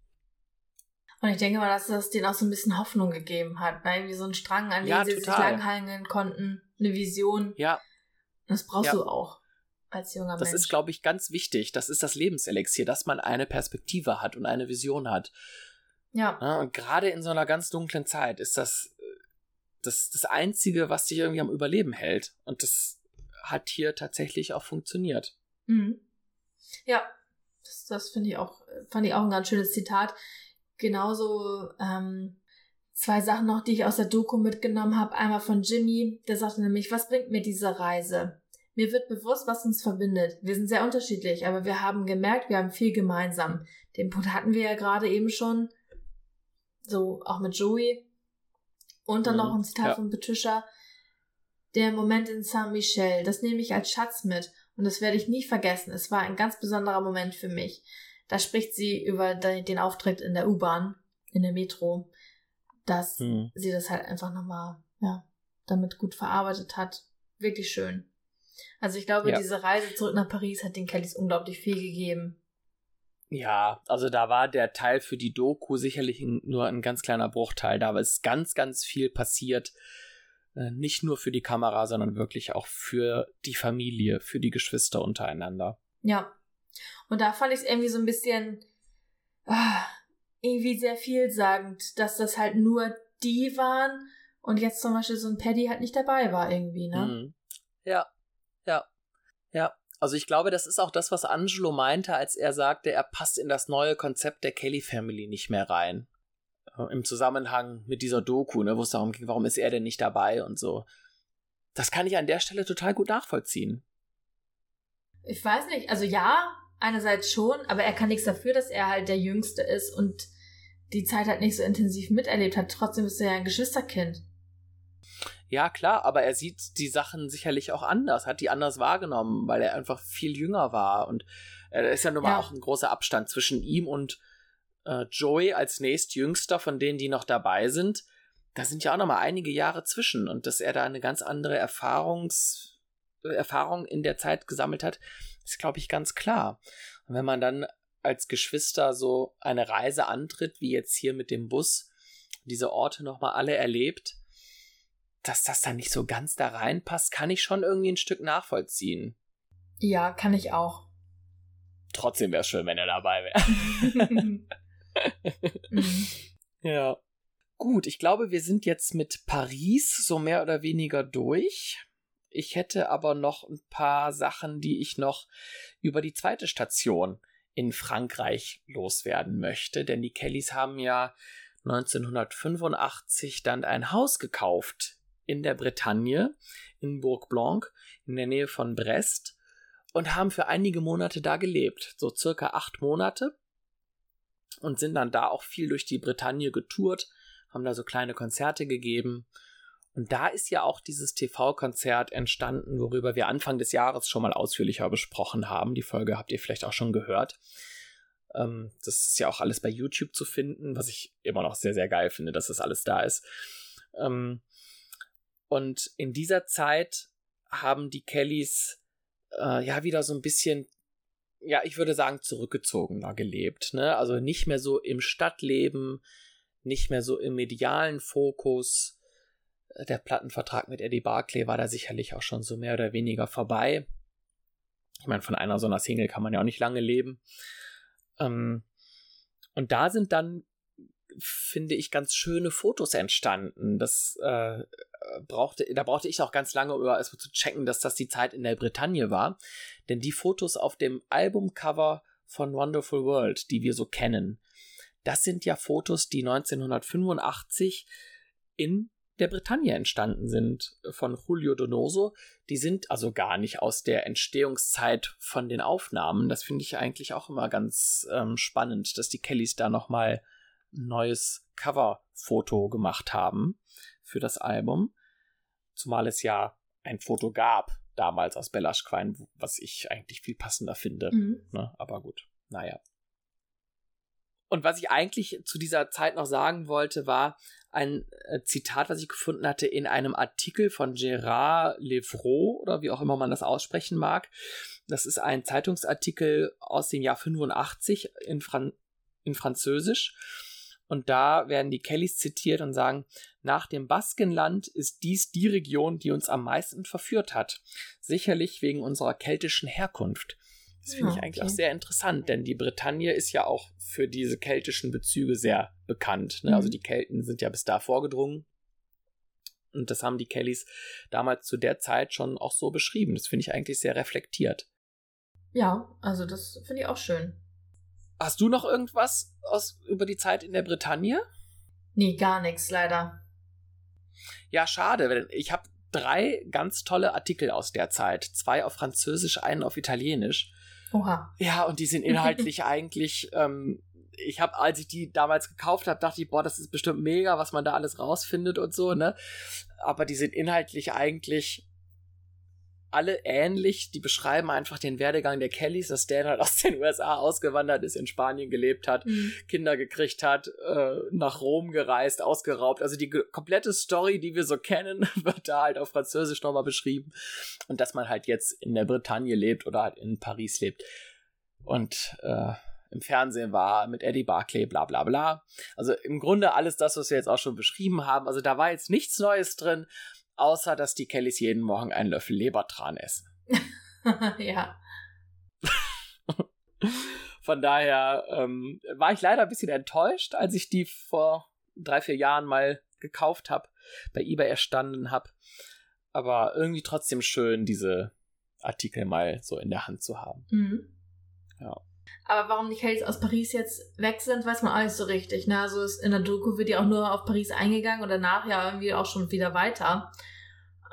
Und ich denke mal, dass das denen auch so ein bisschen Hoffnung gegeben hat. Weil irgendwie so ein Strang, an dem ja, sie total. sich langhangeln konnten. Eine Vision. Ja. Das brauchst ja. du auch als junger das Mensch. Das ist, glaube ich, ganz wichtig. Das ist das Lebenselixier, dass man eine Perspektive hat und eine Vision hat. Ja. ja und gerade in so einer ganz dunklen Zeit ist das, das das Einzige, was dich irgendwie am Überleben hält. Und das hat hier tatsächlich auch funktioniert. Mhm. Ja, das, das finde ich auch, fand ich auch ein ganz schönes Zitat. Genauso ähm, zwei Sachen noch, die ich aus der Doku mitgenommen habe. Einmal von Jimmy, der sagte nämlich, was bringt mir diese Reise? Mir wird bewusst, was uns verbindet. Wir sind sehr unterschiedlich, aber wir haben gemerkt, wir haben viel gemeinsam. Den Punkt hatten wir ja gerade eben schon so auch mit Joey. Und dann mhm, noch ein Zitat ja. von Patricia. Der Moment in Saint-Michel, das nehme ich als Schatz mit und das werde ich nie vergessen. Es war ein ganz besonderer Moment für mich. Da spricht sie über den Auftritt in der U-Bahn, in der Metro, dass mhm. sie das halt einfach nochmal, ja, damit gut verarbeitet hat. Wirklich schön. Also ich glaube, ja. diese Reise zurück nach Paris hat den Kellys unglaublich viel gegeben. Ja, also da war der Teil für die Doku sicherlich nur ein ganz kleiner Bruchteil. Da ist ganz, ganz viel passiert. Äh, nicht nur für die Kamera, sondern wirklich auch für die Familie, für die Geschwister untereinander. Ja. Und da fand ich es irgendwie so ein bisschen ah, irgendwie sehr vielsagend, dass das halt nur die waren und jetzt zum Beispiel so ein Paddy halt nicht dabei war irgendwie, ne? Mhm. Ja, ja, ja. Also ich glaube, das ist auch das, was Angelo meinte, als er sagte, er passt in das neue Konzept der Kelly Family nicht mehr rein. Äh, Im Zusammenhang mit dieser Doku, ne, wo es darum ging, warum ist er denn nicht dabei und so. Das kann ich an der Stelle total gut nachvollziehen. Ich weiß nicht, also ja, einerseits schon, aber er kann nichts dafür, dass er halt der Jüngste ist und die Zeit halt nicht so intensiv miterlebt hat. Trotzdem ist er ja ein Geschwisterkind. Ja, klar, aber er sieht die Sachen sicherlich auch anders, hat die anders wahrgenommen, weil er einfach viel jünger war. Und äh, ist ja nun mal ja. auch ein großer Abstand zwischen ihm und äh, Joey als nächstjüngster von denen, die noch dabei sind. Da sind ja auch noch mal einige Jahre zwischen. Und dass er da eine ganz andere Erfahrungs Erfahrung in der Zeit gesammelt hat, ist, glaube ich, ganz klar. Und wenn man dann als Geschwister so eine Reise antritt, wie jetzt hier mit dem Bus, diese Orte noch mal alle erlebt, dass das dann nicht so ganz da reinpasst, kann ich schon irgendwie ein Stück nachvollziehen. Ja, kann ich auch. Trotzdem wäre es schön, wenn er dabei wäre. (laughs) mhm. Ja. Gut, ich glaube, wir sind jetzt mit Paris so mehr oder weniger durch. Ich hätte aber noch ein paar Sachen, die ich noch über die zweite Station in Frankreich loswerden möchte, denn die Kellys haben ja 1985 dann ein Haus gekauft in der Bretagne, in Bourg Blanc, in der Nähe von Brest. und haben für einige Monate da gelebt, so circa acht Monate und sind dann da auch viel durch die Bretagne getourt, haben da so kleine Konzerte gegeben. Und da ist ja auch dieses TV-Konzert entstanden, worüber wir Anfang des Jahres schon mal ausführlicher besprochen haben. Die Folge habt ihr vielleicht auch schon gehört. Ähm, das ist ja auch alles bei YouTube zu finden, was ich immer noch sehr, sehr geil finde, dass das alles da ist. Ähm, und in dieser Zeit haben die Kellys äh, ja wieder so ein bisschen ja, ich würde sagen, zurückgezogener gelebt. Ne? Also nicht mehr so im Stadtleben, nicht mehr so im medialen Fokus. Der Plattenvertrag mit Eddie Barclay war da sicherlich auch schon so mehr oder weniger vorbei. Ich meine, von einer so einer Single kann man ja auch nicht lange leben. Ähm, und da sind dann, finde ich, ganz schöne Fotos entstanden. Das äh, brauchte, da brauchte ich auch ganz lange, um erstmal zu checken, dass das die Zeit in der Bretagne war. Denn die Fotos auf dem Albumcover von Wonderful World, die wir so kennen, das sind ja Fotos, die 1985 in der Bretagne entstanden sind von Julio Donoso. Die sind also gar nicht aus der Entstehungszeit von den Aufnahmen. Das finde ich eigentlich auch immer ganz ähm, spannend, dass die Kellys da nochmal ein neues Coverfoto gemacht haben für das Album. Zumal es ja ein Foto gab, damals aus Bellaschquein, was ich eigentlich viel passender finde. Mhm. Ne? Aber gut, naja. Und was ich eigentlich zu dieser Zeit noch sagen wollte, war ein äh, Zitat, was ich gefunden hatte in einem Artikel von Gérard Levrault oder wie auch immer man das aussprechen mag. Das ist ein Zeitungsartikel aus dem Jahr 85 in, Fran in Französisch. Und da werden die Kellys zitiert und sagen, nach dem Baskenland ist dies die Region, die uns am meisten verführt hat. Sicherlich wegen unserer keltischen Herkunft. Das finde ja, ich eigentlich okay. auch sehr interessant, denn die Bretagne ist ja auch für diese keltischen Bezüge sehr bekannt. Ne? Also mhm. Also die Kelten sind ja bis da vorgedrungen. Und das haben die Kellys damals zu der Zeit schon auch so beschrieben. Das finde ich eigentlich sehr reflektiert. Ja, also das finde ich auch schön. Hast du noch irgendwas aus, über die Zeit in der Bretagne? Nee, gar nichts, leider. Ja, schade. Ich habe drei ganz tolle Artikel aus der Zeit. Zwei auf Französisch, einen auf Italienisch. Oha. Ja, und die sind (laughs) inhaltlich eigentlich. Ähm, ich habe, als ich die damals gekauft habe, dachte ich, boah, das ist bestimmt mega, was man da alles rausfindet und so, ne? Aber die sind inhaltlich eigentlich alle ähnlich. Die beschreiben einfach den Werdegang der Kellys, dass Dan halt aus den USA ausgewandert ist, in Spanien gelebt hat, mhm. Kinder gekriegt hat, äh, nach Rom gereist, ausgeraubt. Also die komplette Story, die wir so kennen, (laughs) wird da halt auf Französisch nochmal beschrieben. Und dass man halt jetzt in der Bretagne lebt oder halt in Paris lebt. Und äh, im Fernsehen war mit Eddie Barclay, bla bla bla. Also im Grunde alles das, was wir jetzt auch schon beschrieben haben. Also da war jetzt nichts Neues drin außer dass die Kellys jeden Morgen einen Löffel Lebertran essen. (laughs) ja. (laughs) Von daher ähm, war ich leider ein bisschen enttäuscht, als ich die vor drei, vier Jahren mal gekauft habe, bei eBay erstanden habe. Aber irgendwie trotzdem schön, diese Artikel mal so in der Hand zu haben. Mhm. Ja. Aber warum die Kellys aus Paris jetzt weg sind, weiß man auch nicht so richtig. Ne? Also in der Doku wird ja auch nur auf Paris eingegangen und danach ja irgendwie auch schon wieder weiter.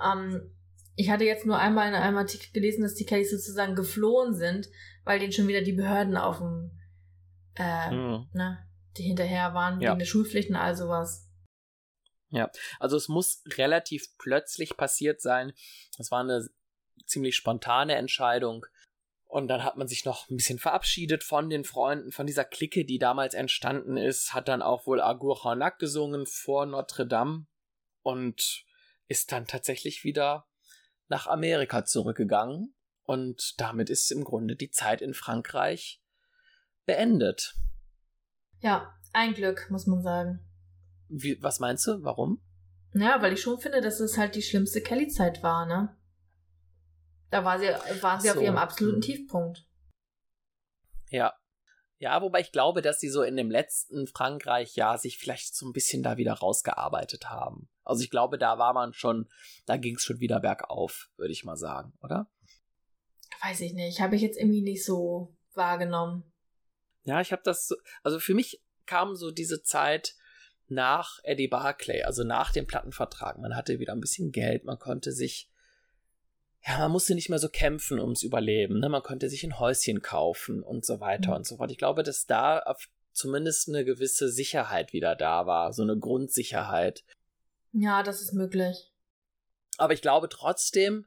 Ähm, ich hatte jetzt nur einmal in einem Artikel gelesen, dass die Kellys sozusagen geflohen sind, weil denen schon wieder die Behörden auf dem, äh, mhm. ne, die hinterher waren, ja. wegen der Schulpflicht und all sowas. Ja, also es muss relativ plötzlich passiert sein. Es war eine ziemlich spontane Entscheidung. Und dann hat man sich noch ein bisschen verabschiedet von den Freunden, von dieser Clique, die damals entstanden ist, hat dann auch wohl Agur Harnack gesungen vor Notre Dame und ist dann tatsächlich wieder nach Amerika zurückgegangen. Und damit ist im Grunde die Zeit in Frankreich beendet. Ja, ein Glück, muss man sagen. Wie, was meinst du? Warum? Ja, weil ich schon finde, dass es halt die schlimmste Kelly-Zeit war, ne? Da war sie, war sie so. auf ihrem absoluten Tiefpunkt. Ja. Ja, wobei ich glaube, dass sie so in dem letzten Frankreich-Jahr sich vielleicht so ein bisschen da wieder rausgearbeitet haben. Also ich glaube, da war man schon, da ging es schon wieder bergauf, würde ich mal sagen, oder? Weiß ich nicht. Habe ich jetzt irgendwie nicht so wahrgenommen. Ja, ich habe das, so, also für mich kam so diese Zeit nach Eddie Barclay, also nach dem Plattenvertrag. Man hatte wieder ein bisschen Geld, man konnte sich ja, man musste nicht mehr so kämpfen ums Überleben. Ne? Man konnte sich ein Häuschen kaufen und so weiter mhm. und so fort. Ich glaube, dass da auf zumindest eine gewisse Sicherheit wieder da war, so eine Grundsicherheit. Ja, das ist möglich. Aber ich glaube trotzdem,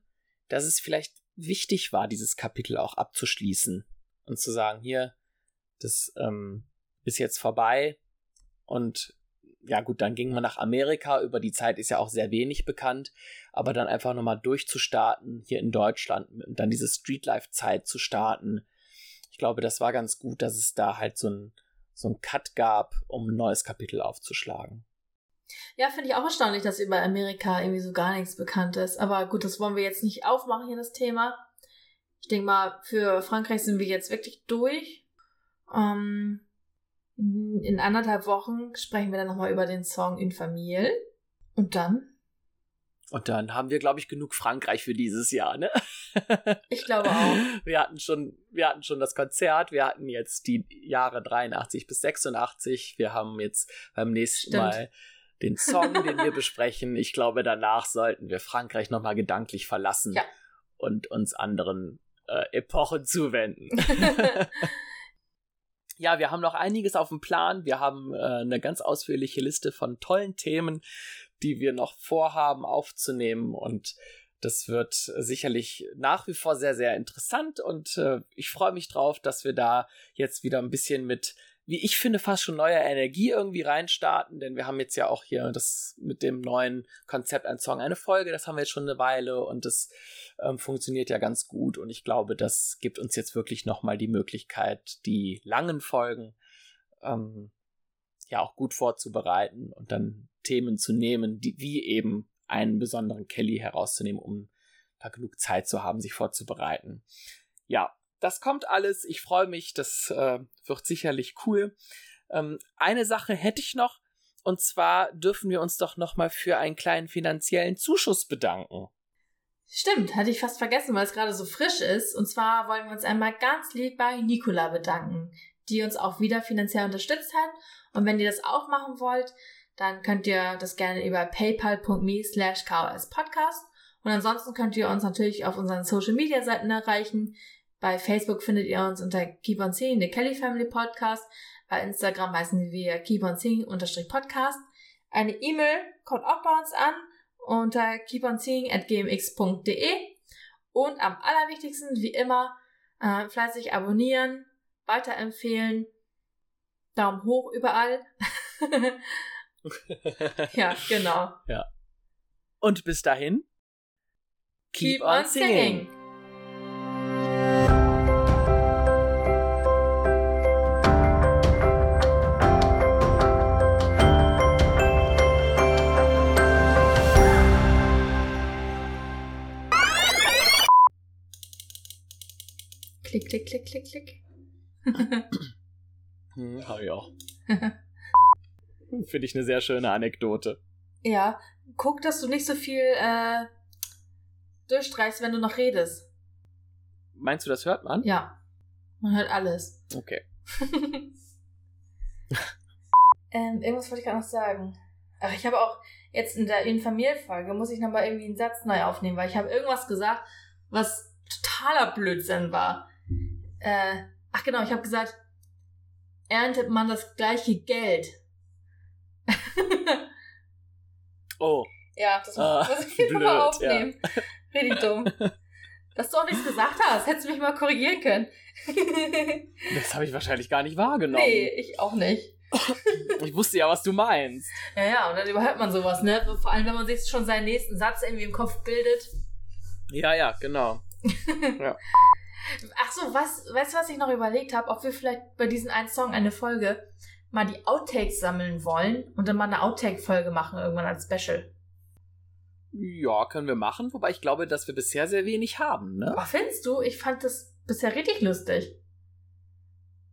dass es vielleicht wichtig war, dieses Kapitel auch abzuschließen und zu sagen, hier, das ähm, ist jetzt vorbei und ja gut, dann ging man nach Amerika, über die Zeit ist ja auch sehr wenig bekannt, aber dann einfach nochmal durchzustarten hier in Deutschland und dann diese Streetlife-Zeit zu starten. Ich glaube, das war ganz gut, dass es da halt so ein, so ein Cut gab, um ein neues Kapitel aufzuschlagen. Ja, finde ich auch erstaunlich, dass über Amerika irgendwie so gar nichts bekannt ist. Aber gut, das wollen wir jetzt nicht aufmachen hier, das Thema. Ich denke mal, für Frankreich sind wir jetzt wirklich durch. Ähm, in anderthalb Wochen sprechen wir dann nochmal über den Song Infamil. Und dann? Und dann haben wir, glaube ich, genug Frankreich für dieses Jahr, ne? (laughs) Ich glaube auch. Wir hatten schon, wir hatten schon das Konzert, wir hatten jetzt die Jahre 83 bis 86, wir haben jetzt beim nächsten Stimmt. Mal den Song, den wir (laughs) besprechen. Ich glaube, danach sollten wir Frankreich nochmal gedanklich verlassen ja. und uns anderen äh, Epochen zuwenden. (laughs) ja, wir haben noch einiges auf dem Plan. Wir haben äh, eine ganz ausführliche Liste von tollen Themen, die wir noch vorhaben aufzunehmen und das wird sicherlich nach wie vor sehr, sehr interessant und äh, ich freue mich drauf, dass wir da jetzt wieder ein bisschen mit wie ich finde, fast schon neuer Energie irgendwie reinstarten, denn wir haben jetzt ja auch hier das mit dem neuen Konzept ein Song, eine Folge, das haben wir jetzt schon eine Weile und das ähm, funktioniert ja ganz gut und ich glaube, das gibt uns jetzt wirklich nochmal die Möglichkeit, die langen Folgen ähm, ja auch gut vorzubereiten und dann Themen zu nehmen, die wie eben einen besonderen Kelly herauszunehmen, um da genug Zeit zu haben, sich vorzubereiten. Ja, das kommt alles. Ich freue mich. Das äh, wird sicherlich cool. Ähm, eine Sache hätte ich noch. Und zwar dürfen wir uns doch nochmal für einen kleinen finanziellen Zuschuss bedanken. Stimmt, hatte ich fast vergessen, weil es gerade so frisch ist. Und zwar wollen wir uns einmal ganz lieb bei Nicola bedanken, die uns auch wieder finanziell unterstützt hat. Und wenn ihr das auch machen wollt, dann könnt ihr das gerne über paypal.me slash podcast. Und ansonsten könnt ihr uns natürlich auf unseren Social Media Seiten erreichen. Bei Facebook findet ihr uns unter Keep on Seeing, der Kelly Family Podcast. Bei Instagram heißen wir Keep on Seeing unterstrich Podcast. Eine E-Mail kommt auch bei uns an unter keeponseeing at gmx.de. Und am allerwichtigsten, wie immer, äh, fleißig abonnieren, weiterempfehlen, Daumen hoch überall. (laughs) ja, genau. Ja. Und bis dahin, keep, keep on, on singing. singing. Klick, klick, klick, klick, klick. (laughs) hm, hab ich auch. (laughs) Finde ich eine sehr schöne Anekdote. Ja, guck, dass du nicht so viel äh, durchstreichst, wenn du noch redest. Meinst du, das hört man? Ja. Man hört alles. Okay. (laughs) ähm, irgendwas wollte ich gerade noch sagen. Ach, ich habe auch jetzt in der Infamil-Folge muss ich nochmal irgendwie einen Satz neu aufnehmen, weil ich habe irgendwas gesagt, was totaler Blödsinn war äh, ach genau, ich habe gesagt, erntet man das gleiche Geld. (laughs) oh. Ja, das muss, ah, muss ich nochmal aufnehmen. Ja. Richtig dumm. Dass du auch nichts gesagt hast. Hättest du mich mal korrigieren können. (laughs) das habe ich wahrscheinlich gar nicht wahrgenommen. Nee, ich auch nicht. ich wusste ja, was du meinst. Ja, ja, und dann überhört man sowas, ne? Vor allem, wenn man sich schon seinen nächsten Satz irgendwie im Kopf bildet. Ja, ja, genau. (laughs) ja. Ach so, was, weißt du, was ich noch überlegt habe? Ob wir vielleicht bei diesem einen Song eine Folge mal die Outtakes sammeln wollen und dann mal eine Outtake-Folge machen, irgendwann als Special. Ja, können wir machen, wobei ich glaube, dass wir bisher sehr wenig haben, ne? Aber findest du? Ich fand das bisher richtig lustig.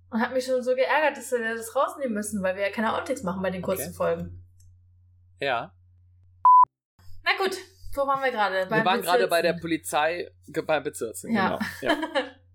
Und hat mich schon so geärgert, dass wir das rausnehmen müssen, weil wir ja keine Outtakes machen bei den kurzen okay. Folgen. Ja. Na gut, wo waren wir gerade? Wir waren gerade bei der Polizei, beim Bezirks. Ja. Genau. ja. (laughs)